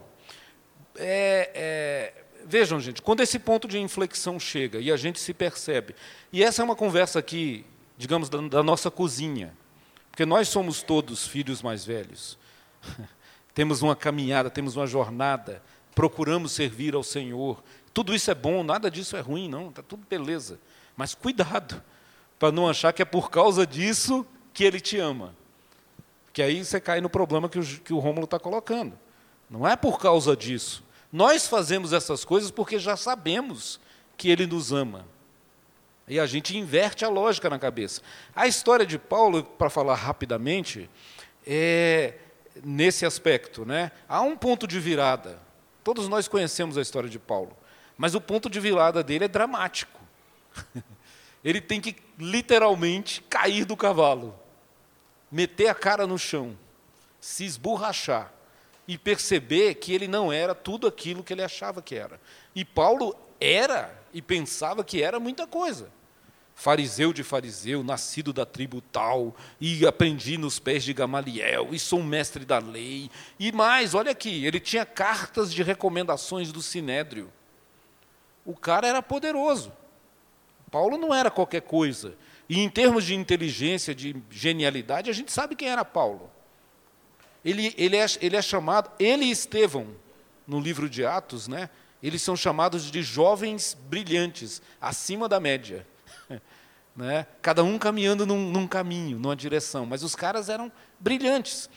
É, é, vejam, gente, quando esse ponto de inflexão chega e a gente se percebe, e essa é uma conversa aqui, digamos, da, da nossa cozinha, porque nós somos todos filhos mais velhos. temos uma caminhada, temos uma jornada, procuramos servir ao Senhor. Tudo isso é bom, nada disso é ruim, não, está tudo beleza. Mas cuidado, para não achar que é por causa disso que Ele te ama. Que aí você cai no problema que o, que o Rômulo está colocando. Não é por causa disso. Nós fazemos essas coisas porque já sabemos que ele nos ama. E a gente inverte a lógica na cabeça. A história de Paulo, para falar rapidamente, é nesse aspecto. Né? Há um ponto de virada. Todos nós conhecemos a história de Paulo. Mas o ponto de virada dele é dramático. Ele tem que literalmente cair do cavalo meter a cara no chão, se esborrachar, e perceber que ele não era tudo aquilo que ele achava que era. E Paulo era e pensava que era muita coisa. Fariseu de fariseu, nascido da tribo tal, e aprendi nos pés de Gamaliel, e sou um mestre da lei. E mais, olha aqui, ele tinha cartas de recomendações do Sinédrio. O cara era poderoso. Paulo não era qualquer coisa. E em termos de inteligência, de genialidade, a gente sabe quem era Paulo. Ele, ele, é, ele é chamado, ele e Estevão, no livro de Atos, né, eles são chamados de jovens brilhantes, acima da média. né? Cada um caminhando num, num caminho, numa direção, mas os caras eram brilhantes.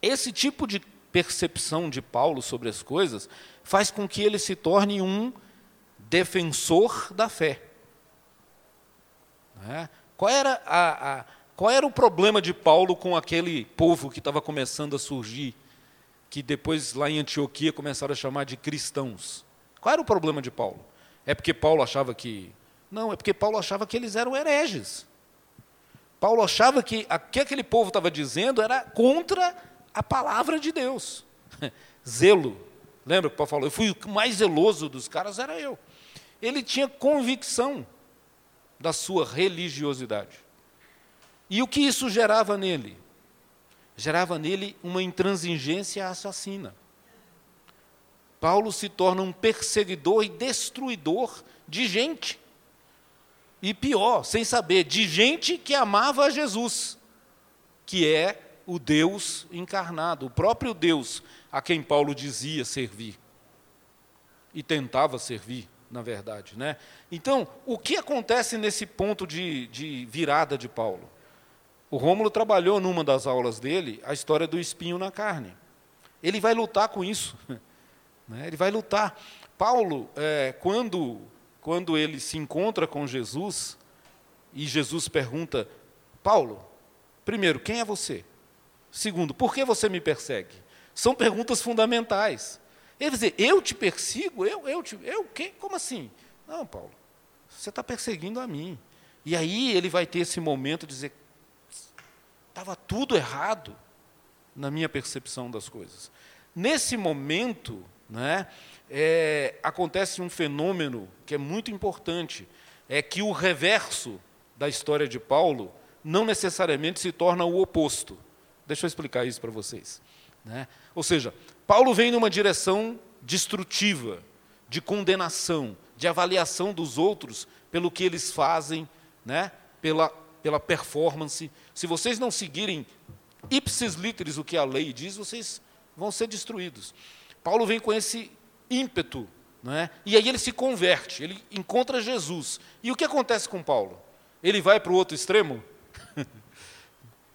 Esse tipo de percepção de Paulo sobre as coisas faz com que ele se torne um defensor da fé. Né? Qual, era a, a, qual era o problema de Paulo com aquele povo que estava começando a surgir, que depois lá em Antioquia começaram a chamar de cristãos? Qual era o problema de Paulo? É porque Paulo achava que. Não, é porque Paulo achava que eles eram hereges. Paulo achava que o que aquele povo estava dizendo era contra a palavra de Deus. Zelo. Lembra que Paulo falou? Eu fui o mais zeloso dos caras, era eu. Ele tinha convicção da sua religiosidade. E o que isso gerava nele? Gerava nele uma intransigência assassina. Paulo se torna um perseguidor e destruidor de gente. E pior, sem saber, de gente que amava Jesus, que é o Deus encarnado, o próprio Deus a quem Paulo dizia servir e tentava servir na verdade. Né? Então, o que acontece nesse ponto de, de virada de Paulo? O Rômulo trabalhou numa das aulas dele a história do espinho na carne. Ele vai lutar com isso. Né? Ele vai lutar. Paulo, é, quando, quando ele se encontra com Jesus, e Jesus pergunta: Paulo, primeiro, quem é você? Segundo, por que você me persegue? São perguntas fundamentais. Ele dizer, eu te persigo? Eu, eu, te, eu quê? Como assim? Não, Paulo, você está perseguindo a mim. E aí ele vai ter esse momento de dizer, estava tudo errado na minha percepção das coisas. Nesse momento, né, é, acontece um fenômeno que é muito importante, é que o reverso da história de Paulo não necessariamente se torna o oposto. Deixa eu explicar isso para vocês. Né? Ou seja, Paulo vem numa direção destrutiva, de condenação, de avaliação dos outros pelo que eles fazem, né? pela, pela performance. Se vocês não seguirem ipsis literis o que a lei diz, vocês vão ser destruídos. Paulo vem com esse ímpeto, né? e aí ele se converte, ele encontra Jesus. E o que acontece com Paulo? Ele vai para o outro extremo?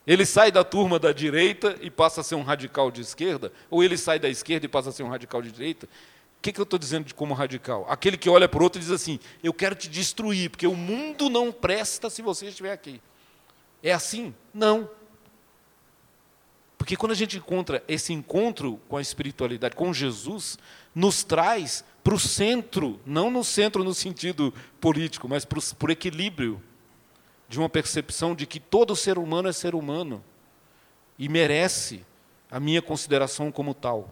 Ele sai da turma da direita e passa a ser um radical de esquerda? Ou ele sai da esquerda e passa a ser um radical de direita? O que, que eu estou dizendo de como radical? Aquele que olha para o outro e diz assim: Eu quero te destruir, porque o mundo não presta se você estiver aqui. É assim? Não. Porque quando a gente encontra esse encontro com a espiritualidade, com Jesus, nos traz para o centro, não no centro no sentido político, mas para o equilíbrio de uma percepção de que todo ser humano é ser humano e merece a minha consideração como tal,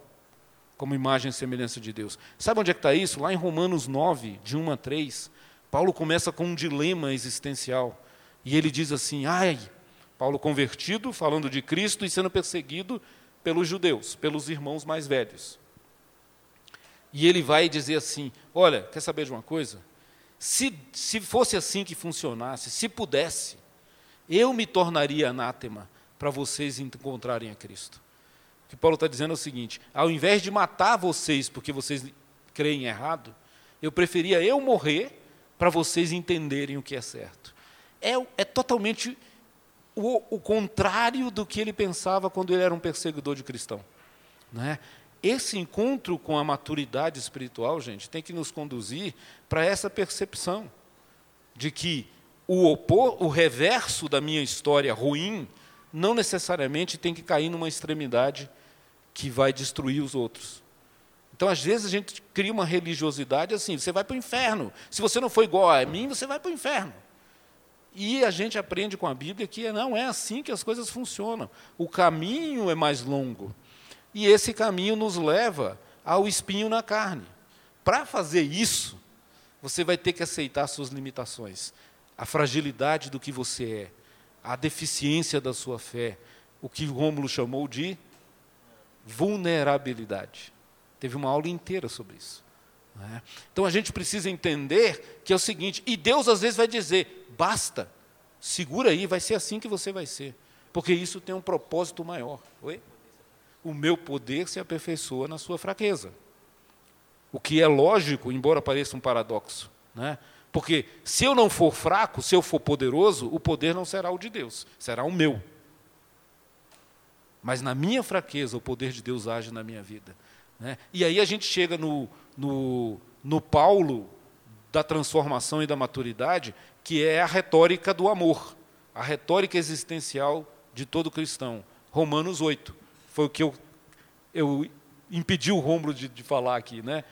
como imagem e semelhança de Deus. Sabe onde é que está isso? Lá em Romanos 9, de 1 a 3, Paulo começa com um dilema existencial. E ele diz assim: ai, Paulo convertido, falando de Cristo e sendo perseguido pelos judeus, pelos irmãos mais velhos. E ele vai dizer assim: olha, quer saber de uma coisa? Se, se fosse assim que funcionasse, se pudesse, eu me tornaria anátema para vocês encontrarem a Cristo. O que Paulo está dizendo é o seguinte: ao invés de matar vocês porque vocês creem errado, eu preferia eu morrer para vocês entenderem o que é certo. É, é totalmente o, o, contrário do que ele pensava quando ele era um perseguidor de cristão. Não é? Esse encontro com a maturidade espiritual, gente, tem que nos conduzir para essa percepção de que o opor, o reverso da minha história ruim não necessariamente tem que cair numa extremidade que vai destruir os outros. Então, às vezes, a gente cria uma religiosidade assim: você vai para o inferno. Se você não for igual a mim, você vai para o inferno. E a gente aprende com a Bíblia que não é assim que as coisas funcionam. O caminho é mais longo. E esse caminho nos leva ao espinho na carne. Para fazer isso, você vai ter que aceitar suas limitações, a fragilidade do que você é, a deficiência da sua fé, o que Rômulo chamou de vulnerabilidade. Teve uma aula inteira sobre isso. É? Então a gente precisa entender que é o seguinte, e Deus às vezes vai dizer: basta, segura aí, vai ser assim que você vai ser, porque isso tem um propósito maior. Oi? O meu poder se aperfeiçoa na sua fraqueza. O que é lógico, embora pareça um paradoxo. Né? Porque se eu não for fraco, se eu for poderoso, o poder não será o de Deus, será o meu. Mas na minha fraqueza, o poder de Deus age na minha vida. Né? E aí a gente chega no, no, no Paulo da transformação e da maturidade, que é a retórica do amor, a retórica existencial de todo cristão. Romanos 8. Foi o que eu, eu impedi o Rômulo de, de falar aqui. Né?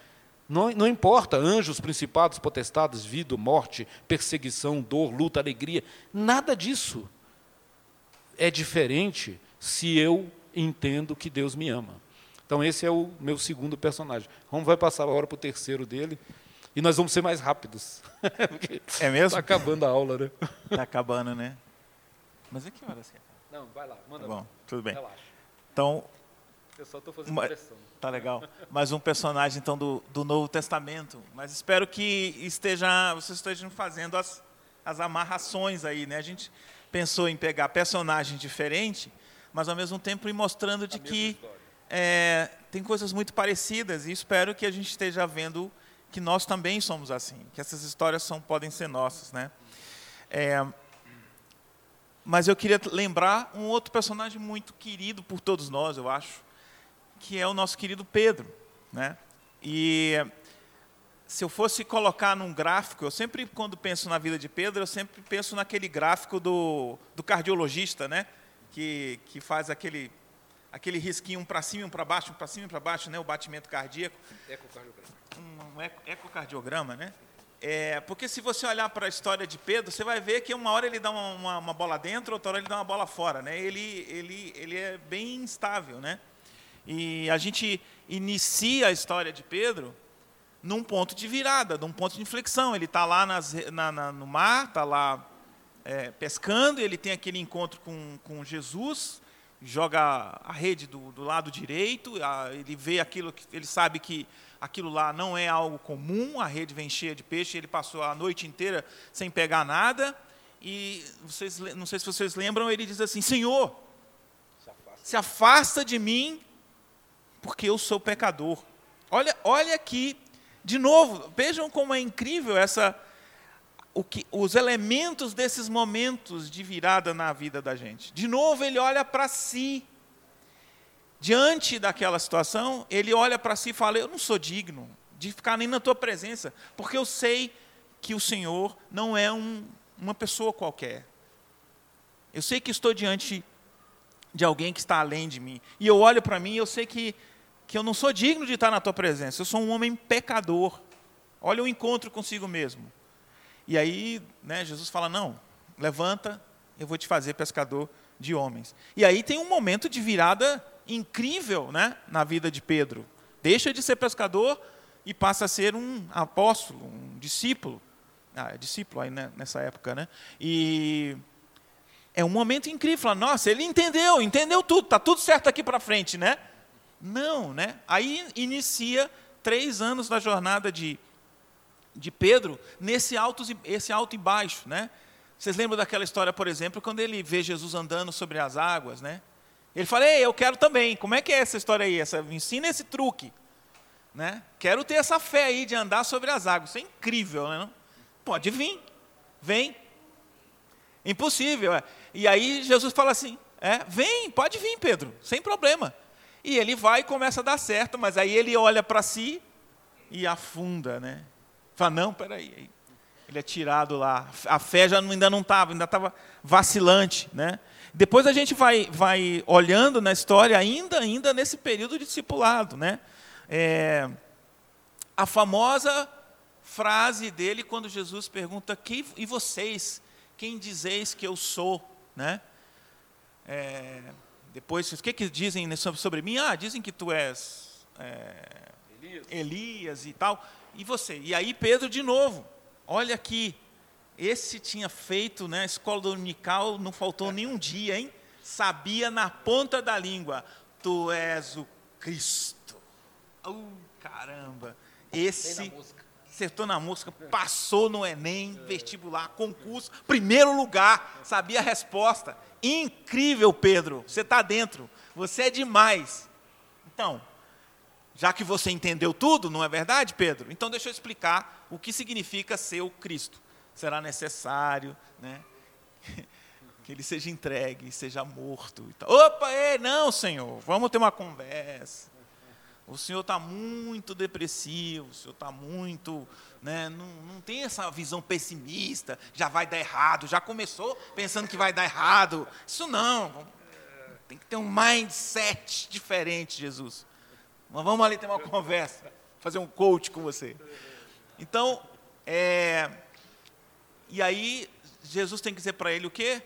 Não, não importa, anjos, principados, potestades, vida, morte, perseguição, dor, luta, alegria, nada disso é diferente se eu entendo que Deus me ama. Então, esse é o meu segundo personagem. Vamos vai passar agora para o terceiro dele. E nós vamos ser mais rápidos. é mesmo? Está acabando a aula, né? Está acabando, né? Mas é que horas que é? Não, vai lá, manda. Tá bom, tudo bem. Relaxa. Então, eu só estou fazendo uma, pressão. Tá legal. Mais um personagem, então, do, do Novo Testamento. Mas espero que esteja, vocês estejam fazendo as, as amarrações aí, né? A gente pensou em pegar personagens diferentes, mas, ao mesmo tempo, ir mostrando de que é, tem coisas muito parecidas. E espero que a gente esteja vendo que nós também somos assim, que essas histórias são, podem ser nossas, né? É, mas eu queria lembrar um outro personagem muito querido por todos nós, eu acho, que é o nosso querido Pedro. Né? E se eu fosse colocar num gráfico, eu sempre, quando penso na vida de Pedro, eu sempre penso naquele gráfico do, do cardiologista, né? que, que faz aquele, aquele risquinho um para cima, um para baixo, um para cima e para baixo, né? o batimento cardíaco. Ecocardiograma. Um ecocardiograma, né? É, porque se você olhar para a história de Pedro, você vai ver que uma hora ele dá uma, uma, uma, bola dentro, outra hora ele dá uma bola fora. Né? Ele, ele, ele é bem instável. Né? E a gente inicia a história de Pedro num ponto de virada, num ponto de inflexão. Ele está lá nas, na, na, no mar, está lá é, pescando, ele tem aquele encontro com, com Jesus, joga a rede do, do lado direito, a, ele vê aquilo, ele sabe que aquilo lá não é algo comum, a rede vem cheia de peixe, ele passou a noite inteira sem pegar nada, e vocês, não sei se vocês lembram, ele diz assim: Senhor, se afasta, se afasta de mim, porque eu sou pecador. Olha, olha aqui, de novo, vejam como é incrível essa, o que, os elementos desses momentos de virada na vida da gente. De novo, ele olha para si. Diante daquela situação, ele olha para si e fala: Eu não sou digno de ficar nem na tua presença, porque eu sei que o Senhor não é um, uma pessoa qualquer. Eu sei que estou diante de alguém que está além de mim. E eu olho para mim e eu sei que que eu não sou digno de estar na tua presença, eu sou um homem pecador. Olha o encontro consigo mesmo. E aí, né, Jesus fala: Não, levanta, eu vou te fazer pescador de homens. E aí tem um momento de virada incrível né, na vida de Pedro. Deixa de ser pescador e passa a ser um apóstolo, um discípulo. Ah, é discípulo aí né, nessa época, né? E é um momento incrível. Nossa, ele entendeu, entendeu tudo, está tudo certo aqui para frente, né? Não, né? Aí inicia três anos da jornada de, de Pedro nesse alto, esse alto e baixo, né? Vocês lembram daquela história, por exemplo, quando ele vê Jesus andando sobre as águas, né? Ele fala, ei, eu quero também. Como é que é essa história aí? Essa, me ensina esse truque. Né? Quero ter essa fé aí de andar sobre as águas. Isso é incrível, né? Pode vir. Vem. Impossível. É. E aí Jesus fala assim, é, vem, pode vir, Pedro, sem problema. E ele vai e começa a dar certo, mas aí ele olha para si e afunda, né? Fala, não, peraí. Ele é tirado lá. A fé já ainda não estava, ainda estava vacilante, né? Depois a gente vai, vai olhando na história, ainda, ainda nesse período de discipulado, né? É, a famosa frase dele quando Jesus pergunta: que, e vocês, quem dizeis que eu sou, né? É, depois, o que, que dizem sobre, sobre mim? Ah, dizem que tu és é, Elias. Elias e tal. E você? E aí Pedro de novo, olha aqui, esse tinha feito, né, a escola dominical, não faltou nenhum dia, hein? Sabia na ponta da língua, tu és o Cristo. Uh, caramba. Esse acertou na música, passou no Enem, vestibular, concurso, primeiro lugar, sabia a resposta. Incrível, Pedro, você está dentro, você é demais. Então, já que você entendeu tudo, não é verdade, Pedro? Então deixa eu explicar o que significa ser o Cristo. Será necessário, né? Que ele seja entregue, seja morto. E tal. Opa, ei, não, Senhor, vamos ter uma conversa. O Senhor está muito depressivo, o Senhor está muito. Né, não, não tem essa visão pessimista, já vai dar errado, já começou pensando que vai dar errado. Isso não. Tem que ter um mindset diferente, Jesus. Mas vamos ali ter uma conversa, fazer um coach com você. Então, é, e aí Jesus tem que dizer para ele o quê?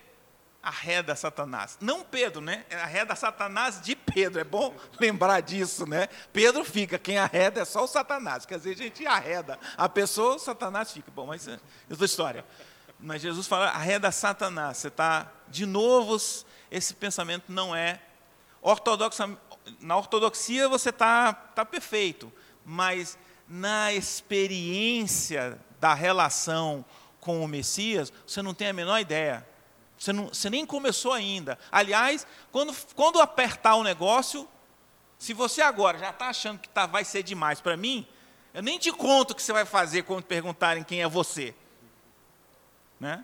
Arreda Satanás. Não Pedro, né? É arreda Satanás de Pedro. É bom lembrar disso, né? Pedro fica, quem arreda é só o Satanás. Quer dizer, a gente arreda a pessoa, o Satanás fica. Bom, mas é outra história. Mas Jesus fala, arreda Satanás. Você está, de novo, esse pensamento não é ortodoxo, na ortodoxia você está tá perfeito, mas na experiência da relação com o Messias, você não tem a menor ideia. Você, não, você nem começou ainda. Aliás, quando, quando apertar o negócio, se você agora já está achando que tá, vai ser demais para mim, eu nem te conto o que você vai fazer quando perguntarem quem é você. Né?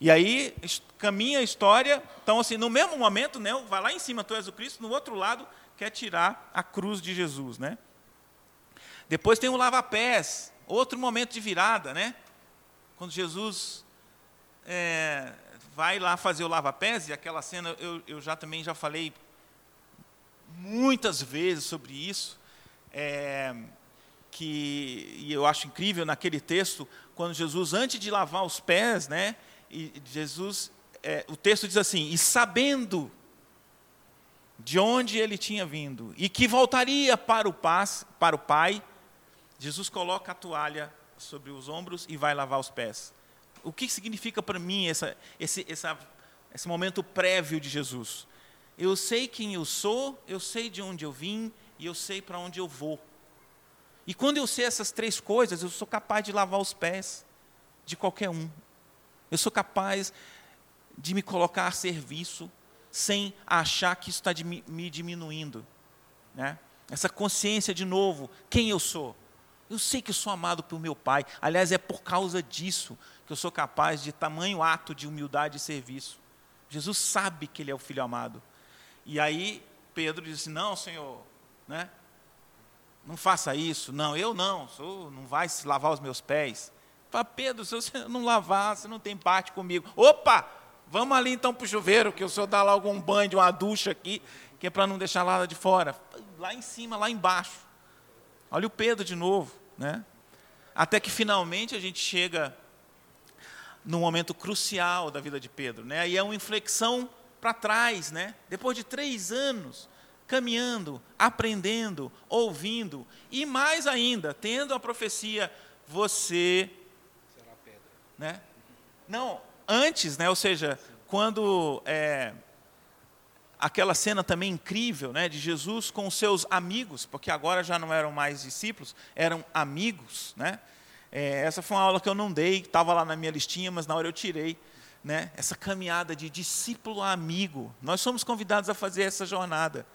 E aí caminha a história. Então, assim, no mesmo momento, né, vai lá em cima, tu és o Cristo, no outro lado, quer tirar a cruz de Jesus, né? Depois tem o lava-pés, outro momento de virada, né? Quando Jesus é, vai lá fazer o lava-pés, e aquela cena eu, eu já também já falei muitas vezes sobre isso, é, que e eu acho incrível naquele texto, quando Jesus, antes de lavar os pés, né? E Jesus, é, o texto diz assim, e sabendo de onde ele tinha vindo e que voltaria para o, paz, para o Pai, Jesus coloca a toalha sobre os ombros e vai lavar os pés. O que significa para mim essa, esse, essa, esse momento prévio de Jesus? Eu sei quem eu sou, eu sei de onde eu vim e eu sei para onde eu vou. E quando eu sei essas três coisas, eu sou capaz de lavar os pés de qualquer um. Eu sou capaz de me colocar a serviço sem achar que isso está me diminuindo. Né? Essa consciência de novo, quem eu sou? Eu sei que sou amado pelo meu Pai. Aliás, é por causa disso que eu sou capaz de tamanho ato de humildade e serviço. Jesus sabe que ele é o filho amado. E aí Pedro disse: Não, Senhor, né? não faça isso. Não, eu não, sou, não vai se lavar os meus pés. Fala, Pedro, se você não lavar, você não tem parte comigo. Opa! Vamos ali então para o chuveiro, que o senhor dá lá algum banho uma ducha aqui, que é para não deixar nada de fora. Lá em cima, lá embaixo. Olha o Pedro de novo. Né? Até que finalmente a gente chega no momento crucial da vida de Pedro. Né? E é uma inflexão para trás. Né? Depois de três anos caminhando, aprendendo, ouvindo, e mais ainda, tendo a profecia, você. Né? Não, antes, né, ou seja, quando é, aquela cena também incrível né, de Jesus com os seus amigos, porque agora já não eram mais discípulos, eram amigos. Né? É, essa foi uma aula que eu não dei, estava lá na minha listinha, mas na hora eu tirei. Né? Essa caminhada de discípulo a amigo. Nós somos convidados a fazer essa jornada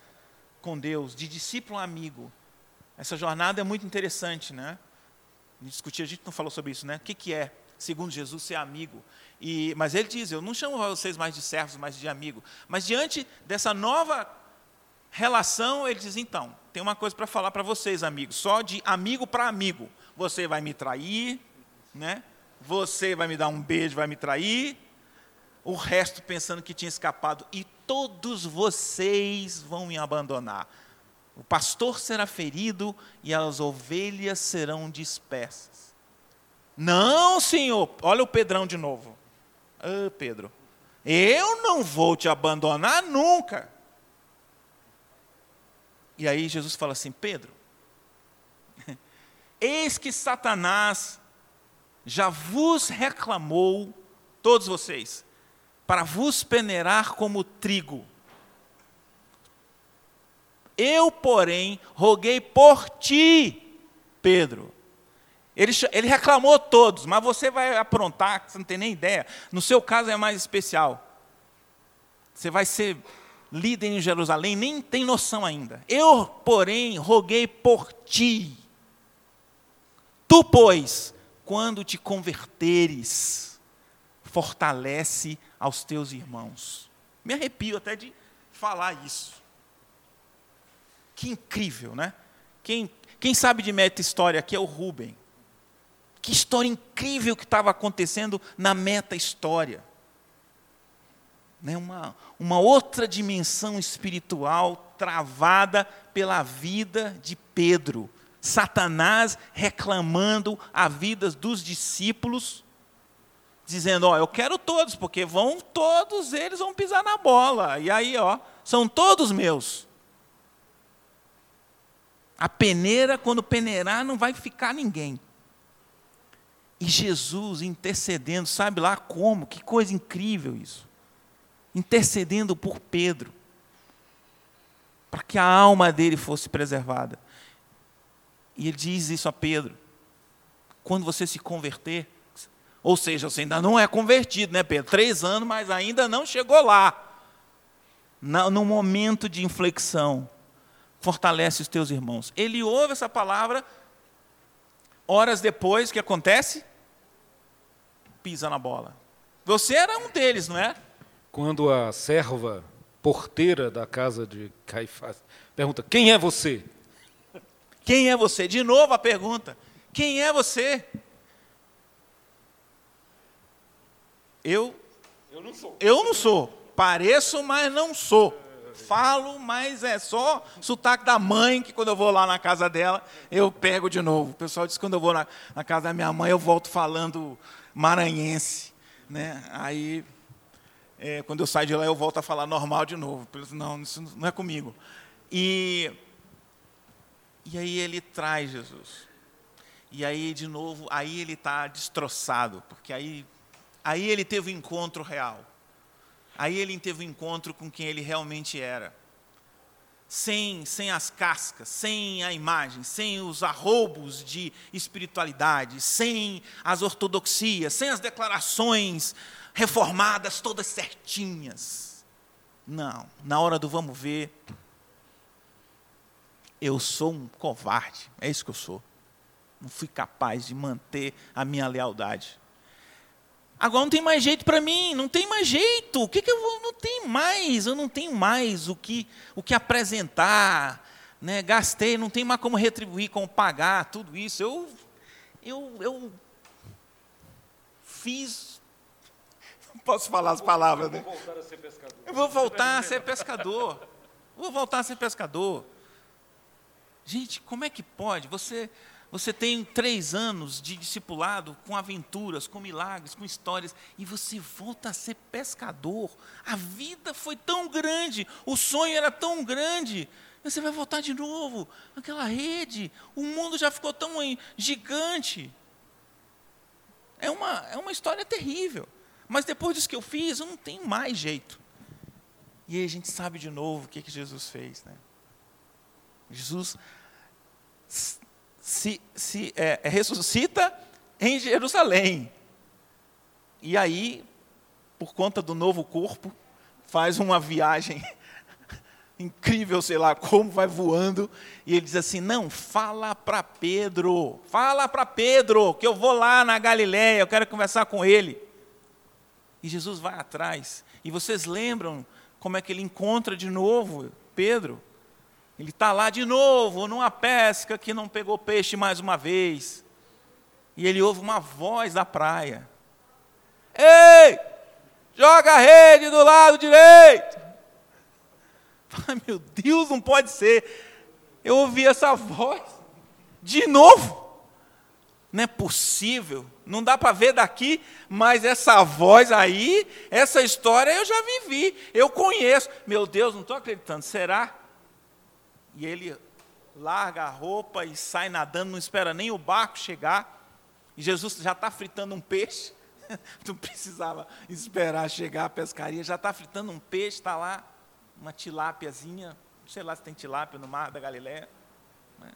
com Deus, de discípulo a amigo. Essa jornada é muito interessante, né? Discutir, a gente não falou sobre isso, né? O que, que é, segundo Jesus, ser amigo? E, mas ele diz: Eu não chamo vocês mais de servos, mas de amigo. Mas diante dessa nova relação, ele diz: Então, tem uma coisa para falar para vocês, amigos, só de amigo para amigo. Você vai me trair, né? você vai me dar um beijo, vai me trair. O resto pensando que tinha escapado. E todos vocês vão me abandonar. O pastor será ferido e as ovelhas serão dispersas. Não, senhor. Olha o Pedrão de novo. Ah, Pedro, eu não vou te abandonar nunca. E aí Jesus fala assim: Pedro, eis que Satanás já vos reclamou, todos vocês, para vos peneirar como trigo. Eu, porém, roguei por ti, Pedro. Ele, ele reclamou todos, mas você vai aprontar, você não tem nem ideia. No seu caso é mais especial. Você vai ser líder em Jerusalém, nem tem noção ainda. Eu, porém, roguei por ti. Tu, pois, quando te converteres, fortalece aos teus irmãos. Me arrepio até de falar isso. Que incrível, né? Quem, quem sabe de meta história aqui é o Rubem. Que história incrível que estava acontecendo na meta história. Né? Uma, uma outra dimensão espiritual travada pela vida de Pedro. Satanás reclamando a vida dos discípulos, dizendo: Ó, eu quero todos, porque vão todos eles vão pisar na bola. E aí, ó, são todos meus. A peneira, quando peneirar, não vai ficar ninguém. E Jesus intercedendo, sabe lá como? Que coisa incrível isso. Intercedendo por Pedro, para que a alma dele fosse preservada. E ele diz isso a Pedro: quando você se converter, ou seja, você ainda não é convertido, né, Pedro? Três anos, mas ainda não chegou lá. No momento de inflexão, fortalece os teus irmãos. Ele ouve essa palavra, horas depois, o que acontece? Pisa na bola. Você era um deles, não é? Quando a serva porteira da casa de Caifás pergunta: Quem é você? Quem é você? De novo a pergunta: Quem é você? Eu. Eu não sou. Eu não sou. Pareço, mas não sou falo, mas é só sotaque da mãe, que quando eu vou lá na casa dela, eu pego de novo. O pessoal diz que quando eu vou na, na casa da minha mãe, eu volto falando maranhense. Né? Aí, é, quando eu saio de lá, eu volto a falar normal de novo. Não, isso não é comigo. E, e aí ele traz Jesus. E aí, de novo, aí ele está destroçado, porque aí, aí ele teve um encontro real. Aí ele teve um encontro com quem ele realmente era. Sem, sem as cascas, sem a imagem, sem os arroubos de espiritualidade, sem as ortodoxias, sem as declarações reformadas todas certinhas. Não, na hora do vamos ver, eu sou um covarde, é isso que eu sou. Não fui capaz de manter a minha lealdade. Agora não tem mais jeito para mim, não tem mais jeito. O que, que eu vou? Não tem mais, eu não tenho mais o que, o que apresentar. Né? Gastei, não tem mais como retribuir, como pagar, tudo isso. Eu, eu, eu fiz. Não posso falar as palavras, né? Eu vou voltar a ser pescador. vou voltar a ser pescador. Gente, como é que pode? Você você tem três anos de discipulado com aventuras, com milagres, com histórias, e você volta a ser pescador. A vida foi tão grande, o sonho era tão grande. Você vai voltar de novo, aquela rede, o mundo já ficou tão gigante. É uma, é uma história terrível. Mas depois disso que eu fiz, eu não tenho mais jeito. E aí a gente sabe de novo o que, que Jesus fez. Né? Jesus se, se é, é, ressuscita em Jerusalém. E aí, por conta do novo corpo, faz uma viagem incrível, sei lá como, vai voando, e ele diz assim: Não, fala para Pedro, fala para Pedro, que eu vou lá na Galiléia, eu quero conversar com ele. E Jesus vai atrás. E vocês lembram como é que ele encontra de novo Pedro? Ele está lá de novo, numa pesca que não pegou peixe mais uma vez. E ele ouve uma voz da praia: Ei, joga a rede do lado direito. Ai, meu Deus, não pode ser. Eu ouvi essa voz de novo. Não é possível. Não dá para ver daqui, mas essa voz aí, essa história eu já vivi, eu conheço. Meu Deus, não estou acreditando. Será? E ele larga a roupa e sai nadando, não espera nem o barco chegar. E Jesus já está fritando um peixe. Não precisava esperar chegar a pescaria, já está fritando um peixe, está lá, uma tilápiazinha, sei lá se tem tilápia no mar da Galiléia. Né?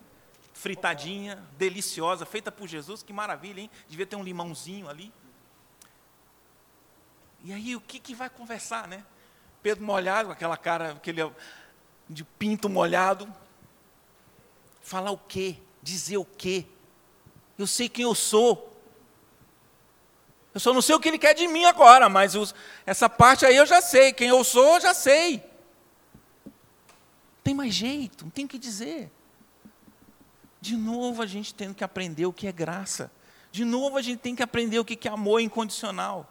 Fritadinha, deliciosa, feita por Jesus, que maravilha, hein? Devia ter um limãozinho ali. E aí, o que, que vai conversar, né? Pedro molhado, com aquela cara, aquele de pinto molhado. Falar o quê? Dizer o quê? Eu sei quem eu sou. Eu só não sei o que ele quer de mim agora, mas os, essa parte aí eu já sei. Quem eu sou, eu já sei. Tem mais jeito, não tem o que dizer. De novo a gente tendo que aprender o que é graça. De novo a gente tem que aprender o que é amor incondicional.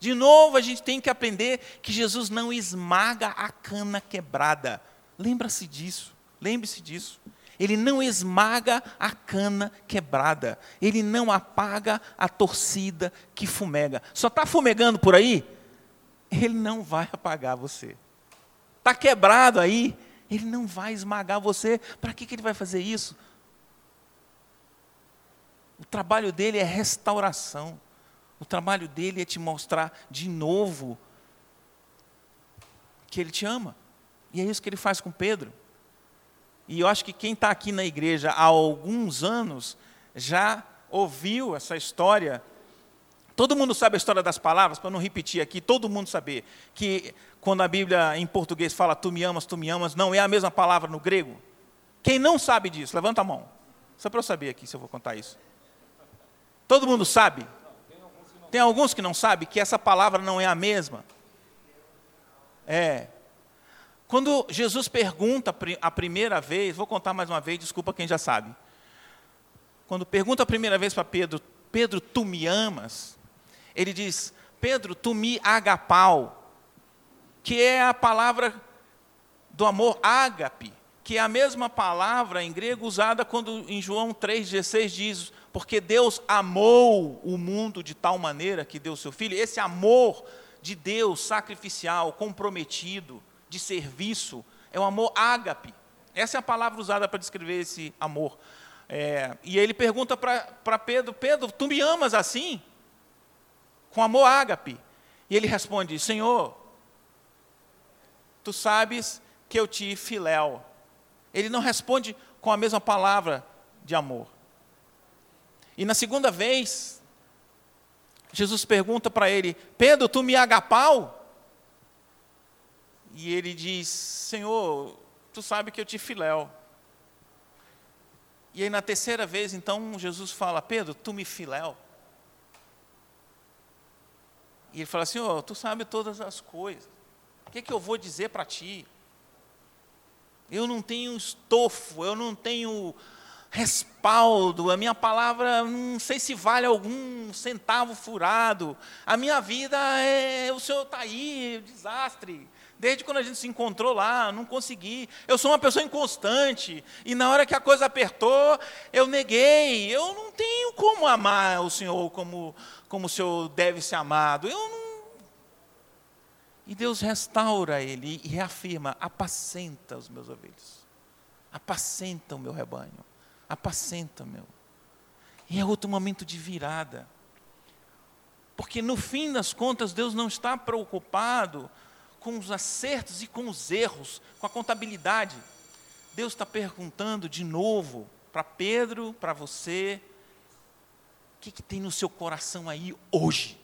De novo a gente tem que aprender que Jesus não esmaga a cana quebrada. Lembra-se disso. Lembre-se disso. Ele não esmaga a cana quebrada. Ele não apaga a torcida que fumega. Só está fumegando por aí? Ele não vai apagar você. Está quebrado aí? Ele não vai esmagar você. Para que, que ele vai fazer isso? O trabalho dele é restauração. O trabalho dele é te mostrar de novo que ele te ama. E é isso que ele faz com Pedro. E eu acho que quem está aqui na igreja há alguns anos já ouviu essa história. Todo mundo sabe a história das palavras, para não repetir aqui, todo mundo saber que quando a Bíblia em português fala tu me amas, tu me amas, não é a mesma palavra no grego. Quem não sabe disso, levanta a mão. Só para eu saber aqui se eu vou contar isso. Todo mundo sabe? Tem alguns que não sabem que essa palavra não é a mesma. É, quando Jesus pergunta a primeira vez, vou contar mais uma vez, desculpa quem já sabe. Quando pergunta a primeira vez para Pedro, Pedro, tu me amas? Ele diz, Pedro, tu me agapau, que é a palavra do amor ágape, que é a mesma palavra em grego usada quando em João 3,16 diz, porque Deus amou o mundo de tal maneira que deu seu filho. Esse amor de Deus sacrificial, comprometido, de serviço, é o amor ágape. Essa é a palavra usada para descrever esse amor. É, e ele pergunta para Pedro: Pedro, tu me amas assim? Com amor ágape? E ele responde: Senhor, tu sabes que eu te filéu. Ele não responde com a mesma palavra de amor. E na segunda vez, Jesus pergunta para ele: Pedro, tu me agapau? E ele diz: Senhor, tu sabe que eu te filéu. E aí na terceira vez, então, Jesus fala: Pedro, tu me filéu. E ele fala: Senhor, tu sabe todas as coisas. O que, é que eu vou dizer para ti? Eu não tenho estofo, eu não tenho respaldo, a minha palavra não sei se vale algum centavo furado. A minha vida é, o Senhor está aí, desastre. Desde quando a gente se encontrou lá, não consegui. Eu sou uma pessoa inconstante. E na hora que a coisa apertou, eu neguei. Eu não tenho como amar o Senhor como, como o Senhor deve ser amado. Eu não. E Deus restaura ele e reafirma: apacenta os meus ovelhos. Apacenta o meu rebanho. Apacenta meu. E é outro momento de virada. Porque no fim das contas, Deus não está preocupado com os acertos e com os erros, com a contabilidade. Deus está perguntando de novo para Pedro, para você, o que, que tem no seu coração aí hoje?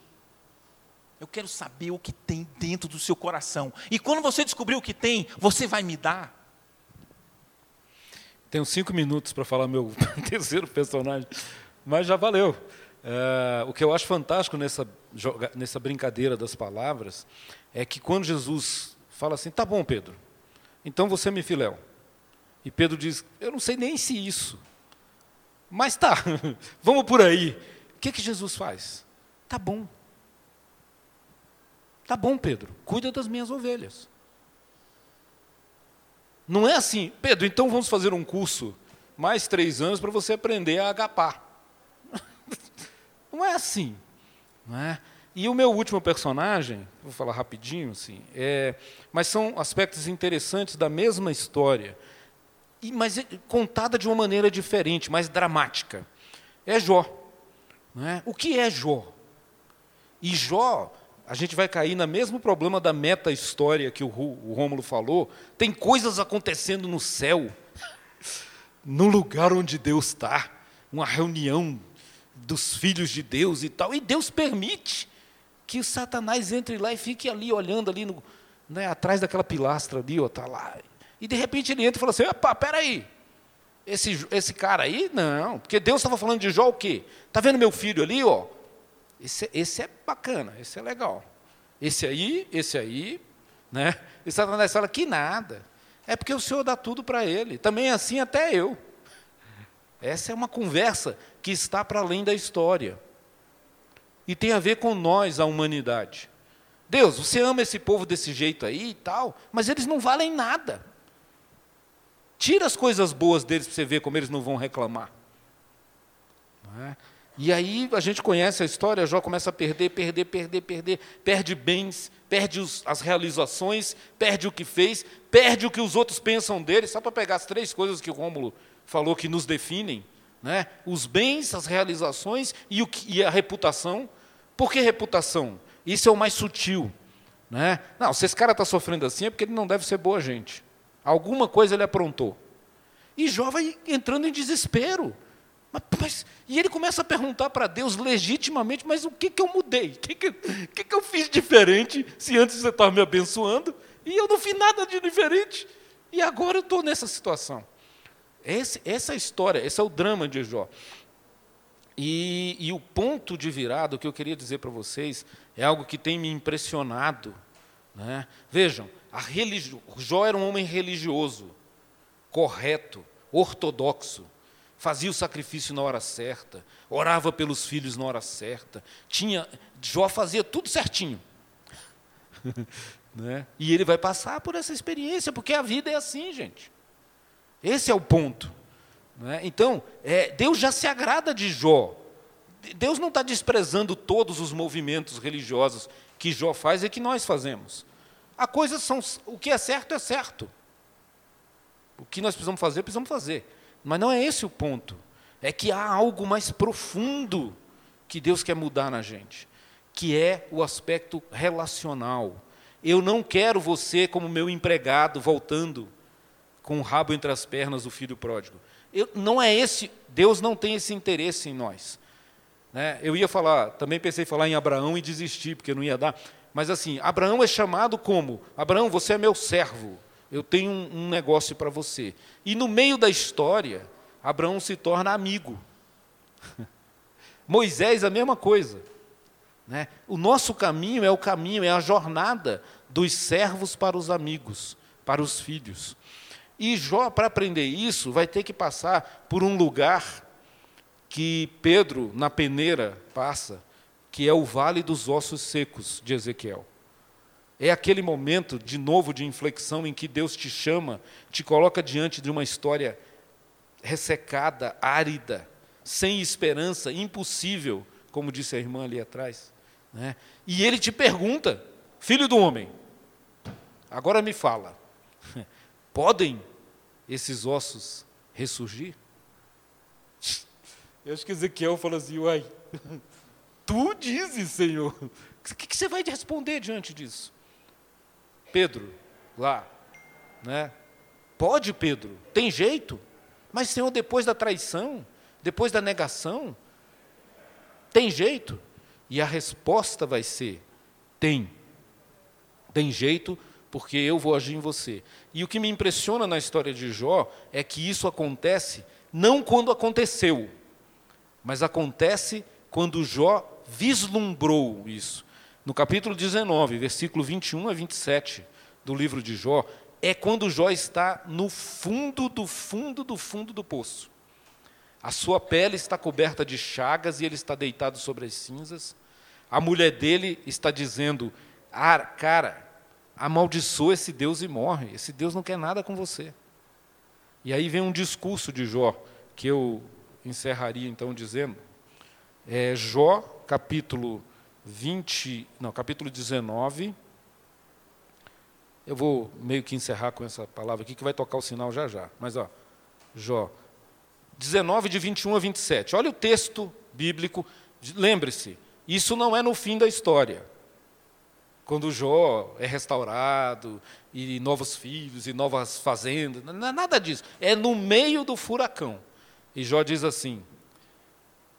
Eu quero saber o que tem dentro do seu coração. E quando você descobrir o que tem, você vai me dar. Tenho cinco minutos para falar meu terceiro personagem, mas já valeu. É, o que eu acho fantástico nessa, nessa brincadeira das palavras é que quando Jesus fala assim, tá bom, Pedro, então você me filéu. E Pedro diz, eu não sei nem se isso. Mas tá, vamos por aí. O que, que Jesus faz? Tá bom. Tá bom, Pedro, cuida das minhas ovelhas. Não é assim, Pedro, então vamos fazer um curso, mais três anos, para você aprender a agapar. Não é assim. Não é? E o meu último personagem, vou falar rapidinho, assim, é, mas são aspectos interessantes da mesma história. e, mas é contada de uma maneira diferente, mais dramática. É Jó. Né? O que é Jó? E Jó, a gente vai cair no mesmo problema da meta-história que o, Rômulo falou. Tem coisas acontecendo no céu, no lugar onde Deus está. Uma reunião dos filhos de Deus e tal. E Deus permite que o Satanás entre lá e fique ali olhando ali no, né, atrás daquela pilastra ali, ó, tá lá. E de repente ele entra e fala assim: "Opa, peraí. Esse esse cara aí, não, porque Deus estava falando de Jó o quê? Tá vendo meu filho ali, ó? Esse, esse é bacana, esse é legal. Esse aí, esse aí, né? E Satanás fala que nada. É porque o Senhor dá tudo para ele. Também é assim até eu. Essa é uma conversa que está para além da história. E tem a ver com nós, a humanidade. Deus, você ama esse povo desse jeito aí e tal, mas eles não valem nada. Tira as coisas boas deles para você ver como eles não vão reclamar. Não é? E aí a gente conhece a história, Jó começa a perder, perder, perder, perder, perde bens, perde os, as realizações, perde o que fez, perde o que os outros pensam dele, só para pegar as três coisas que o Rômulo falou que nos definem, né? os bens, as realizações e, o, e a reputação. Por que reputação? Isso é o mais sutil. Né? Não, se esse cara está sofrendo assim é porque ele não deve ser boa gente. Alguma coisa ele aprontou. E Jó vai entrando em desespero. Mas, mas, e ele começa a perguntar para Deus legitimamente, mas o que, que eu mudei? O que, que, que, que eu fiz diferente se antes você estava me abençoando e eu não fiz nada de diferente? E agora eu estou nessa situação. Esse, essa é a história, esse é o drama de Jó. E, e o ponto de virada, o que eu queria dizer para vocês, é algo que tem me impressionado. Né? Vejam, a religi... Jó era um homem religioso, correto, ortodoxo, fazia o sacrifício na hora certa, orava pelos filhos na hora certa, tinha Jó fazia tudo certinho. né? E ele vai passar por essa experiência, porque a vida é assim, gente. Esse é o ponto. Né? Então, é, Deus já se agrada de Jó. Deus não está desprezando todos os movimentos religiosos que Jó faz e que nós fazemos. A coisa são. O que é certo é certo. O que nós precisamos fazer, precisamos fazer. Mas não é esse o ponto. É que há algo mais profundo que Deus quer mudar na gente, que é o aspecto relacional. Eu não quero você como meu empregado voltando com o rabo entre as pernas do filho pródigo. Eu, não é esse, Deus não tem esse interesse em nós. Né? Eu ia falar, também pensei em falar em Abraão e desistir, porque não ia dar. Mas assim, Abraão é chamado como? Abraão, você é meu servo, eu tenho um, um negócio para você. E no meio da história, Abraão se torna amigo. Moisés, a mesma coisa. Né? O nosso caminho é o caminho, é a jornada dos servos para os amigos, para os filhos. E Jó, para aprender isso, vai ter que passar por um lugar que Pedro, na peneira, passa, que é o vale dos ossos secos de Ezequiel. É aquele momento, de novo, de inflexão em que Deus te chama, te coloca diante de uma história ressecada, árida, sem esperança, impossível, como disse a irmã ali atrás. Né? E ele te pergunta, filho do homem, agora me fala, Podem esses ossos ressurgir? Eu acho que Ezequiel fala assim, uai, tu dizes, Senhor. O que, que você vai responder diante disso? Pedro, lá, né? Pode, Pedro, tem jeito. Mas, Senhor, depois da traição, depois da negação, tem jeito? E a resposta vai ser: tem. Tem jeito, porque eu vou agir em você. E o que me impressiona na história de Jó é que isso acontece não quando aconteceu, mas acontece quando Jó vislumbrou isso. No capítulo 19, versículo 21 a 27 do livro de Jó, é quando Jó está no fundo do fundo do fundo do poço. A sua pele está coberta de chagas e ele está deitado sobre as cinzas. A mulher dele está dizendo: ah, Cara, amaldiçoa esse Deus e morre. Esse Deus não quer nada com você. E aí vem um discurso de Jó, que eu encerraria então dizendo. É Jó, capítulo 20, não, capítulo 19. Eu vou meio que encerrar com essa palavra aqui, que vai tocar o sinal já já. Mas, ó, Jó. 19, de 21 a 27. Olha o texto bíblico. Lembre-se, isso não é no fim da história. Quando Jó é restaurado, e novos filhos, e novas fazendas, nada disso. É no meio do furacão. E Jó diz assim: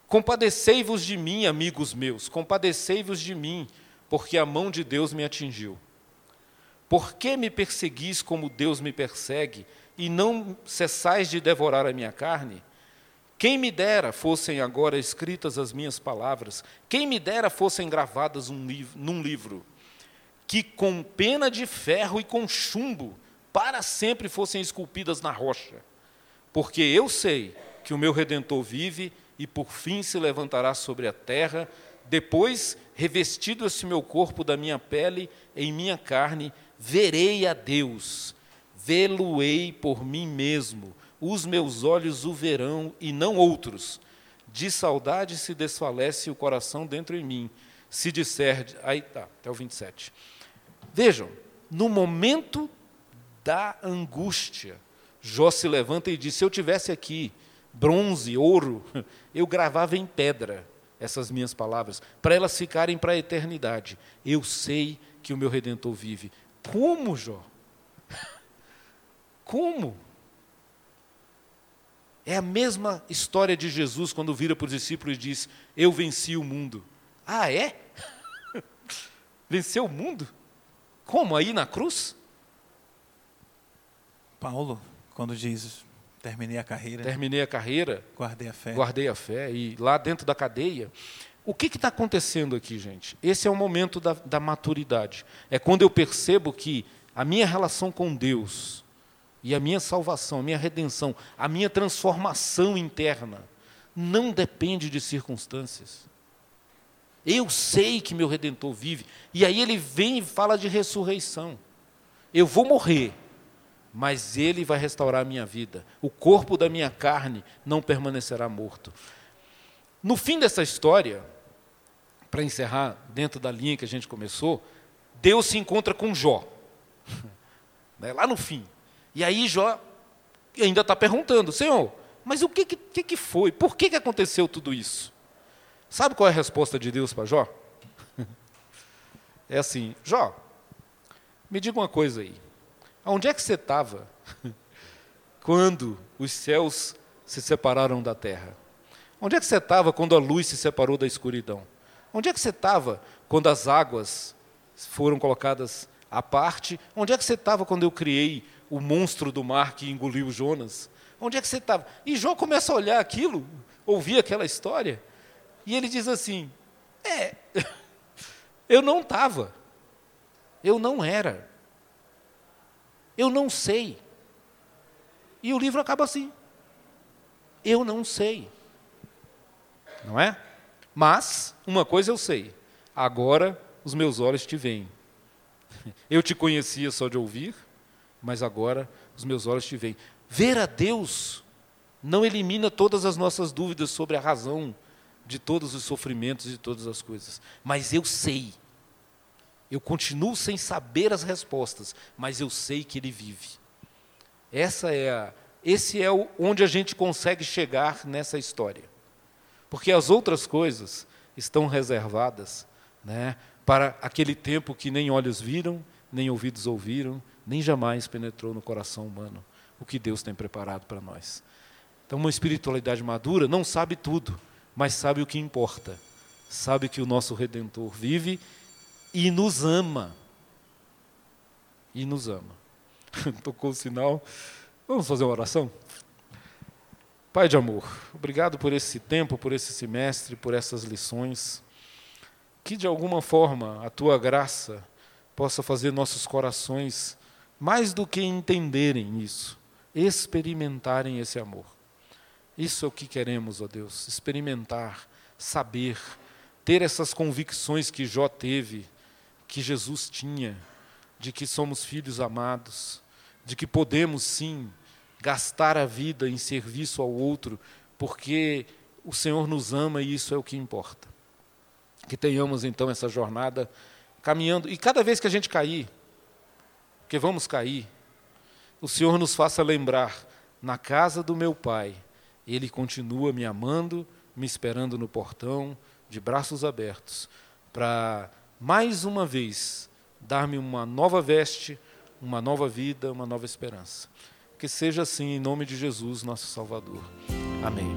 Compadecei-vos de mim, amigos meus, compadecei-vos de mim, porque a mão de Deus me atingiu. Por que me perseguis como Deus me persegue, e não cessais de devorar a minha carne? Quem me dera fossem agora escritas as minhas palavras, quem me dera fossem gravadas um livro, num livro, que com pena de ferro e com chumbo para sempre fossem esculpidas na rocha. Porque eu sei que o meu redentor vive e por fim se levantará sobre a terra, depois, revestido esse meu corpo da minha pele, em minha carne, verei a Deus, vê-lo-ei por mim mesmo, os meus olhos o verão e não outros. De saudade se desfalece o coração dentro em mim. Se disser. Aí tá, até o 27. Vejam, no momento da angústia, Jó se levanta e diz: Se eu tivesse aqui bronze, ouro, eu gravava em pedra essas minhas palavras, para elas ficarem para a eternidade. Eu sei que o meu redentor vive. Como, Jó? Como? É a mesma história de Jesus quando vira para os discípulos e diz: Eu venci o mundo. Ah, é? Venceu o mundo? Como? Aí na cruz? Paulo, quando diz: Terminei a carreira. Terminei a carreira. Guardei a fé. Guardei a fé. E lá dentro da cadeia. O que está acontecendo aqui, gente? Esse é o momento da, da maturidade. É quando eu percebo que a minha relação com Deus e a minha salvação, a minha redenção, a minha transformação interna não depende de circunstâncias. Eu sei que meu redentor vive. E aí ele vem e fala de ressurreição. Eu vou morrer, mas ele vai restaurar a minha vida. O corpo da minha carne não permanecerá morto. No fim dessa história, para encerrar dentro da linha que a gente começou, Deus se encontra com Jó. Né, lá no fim. E aí Jó ainda está perguntando, Senhor, mas o que, que, que foi? Por que, que aconteceu tudo isso? Sabe qual é a resposta de Deus para Jó? É assim, Jó, me diga uma coisa aí. Onde é que você estava quando os céus se separaram da terra? Onde é que você estava quando a luz se separou da escuridão? Onde é que você estava quando as águas foram colocadas à parte? Onde é que você estava quando eu criei o monstro do mar que engoliu Jonas? Onde é que você estava? E Jó começa a olhar aquilo, ouvir aquela história, e ele diz assim: É, eu não estava, eu não era. Eu não sei. E o livro acaba assim. Eu não sei. Não é? Mas, uma coisa eu sei. Agora os meus olhos te veem. Eu te conhecia só de ouvir, mas agora os meus olhos te veem. Ver a Deus não elimina todas as nossas dúvidas sobre a razão de todos os sofrimentos e todas as coisas. Mas eu sei eu continuo sem saber as respostas, mas eu sei que ele vive. Essa é a, esse é o, onde a gente consegue chegar nessa história. Porque as outras coisas estão reservadas né, para aquele tempo que nem olhos viram, nem ouvidos ouviram, nem jamais penetrou no coração humano o que Deus tem preparado para nós. Então, uma espiritualidade madura não sabe tudo, mas sabe o que importa. Sabe que o nosso Redentor vive e nos ama. E nos ama. Tocou o sinal. Vamos fazer uma oração? Pai de amor, obrigado por esse tempo, por esse semestre, por essas lições. Que de alguma forma a tua graça possa fazer nossos corações, mais do que entenderem isso, experimentarem esse amor. Isso é o que queremos, ó Deus, experimentar, saber, ter essas convicções que Jó teve que Jesus tinha, de que somos filhos amados, de que podemos sim gastar a vida em serviço ao outro, porque o Senhor nos ama e isso é o que importa. Que tenhamos então essa jornada caminhando, e cada vez que a gente cair, porque vamos cair, o Senhor nos faça lembrar na casa do meu pai, ele continua me amando, me esperando no portão, de braços abertos, para mais uma vez dar-me uma nova veste, uma nova vida, uma nova esperança. Que seja assim em nome de Jesus, nosso Salvador. Amém.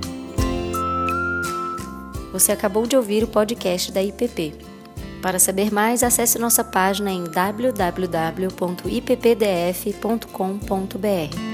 Você acabou de ouvir o podcast da IPP. Para saber mais, acesse nossa página em www.ippdf.com.br.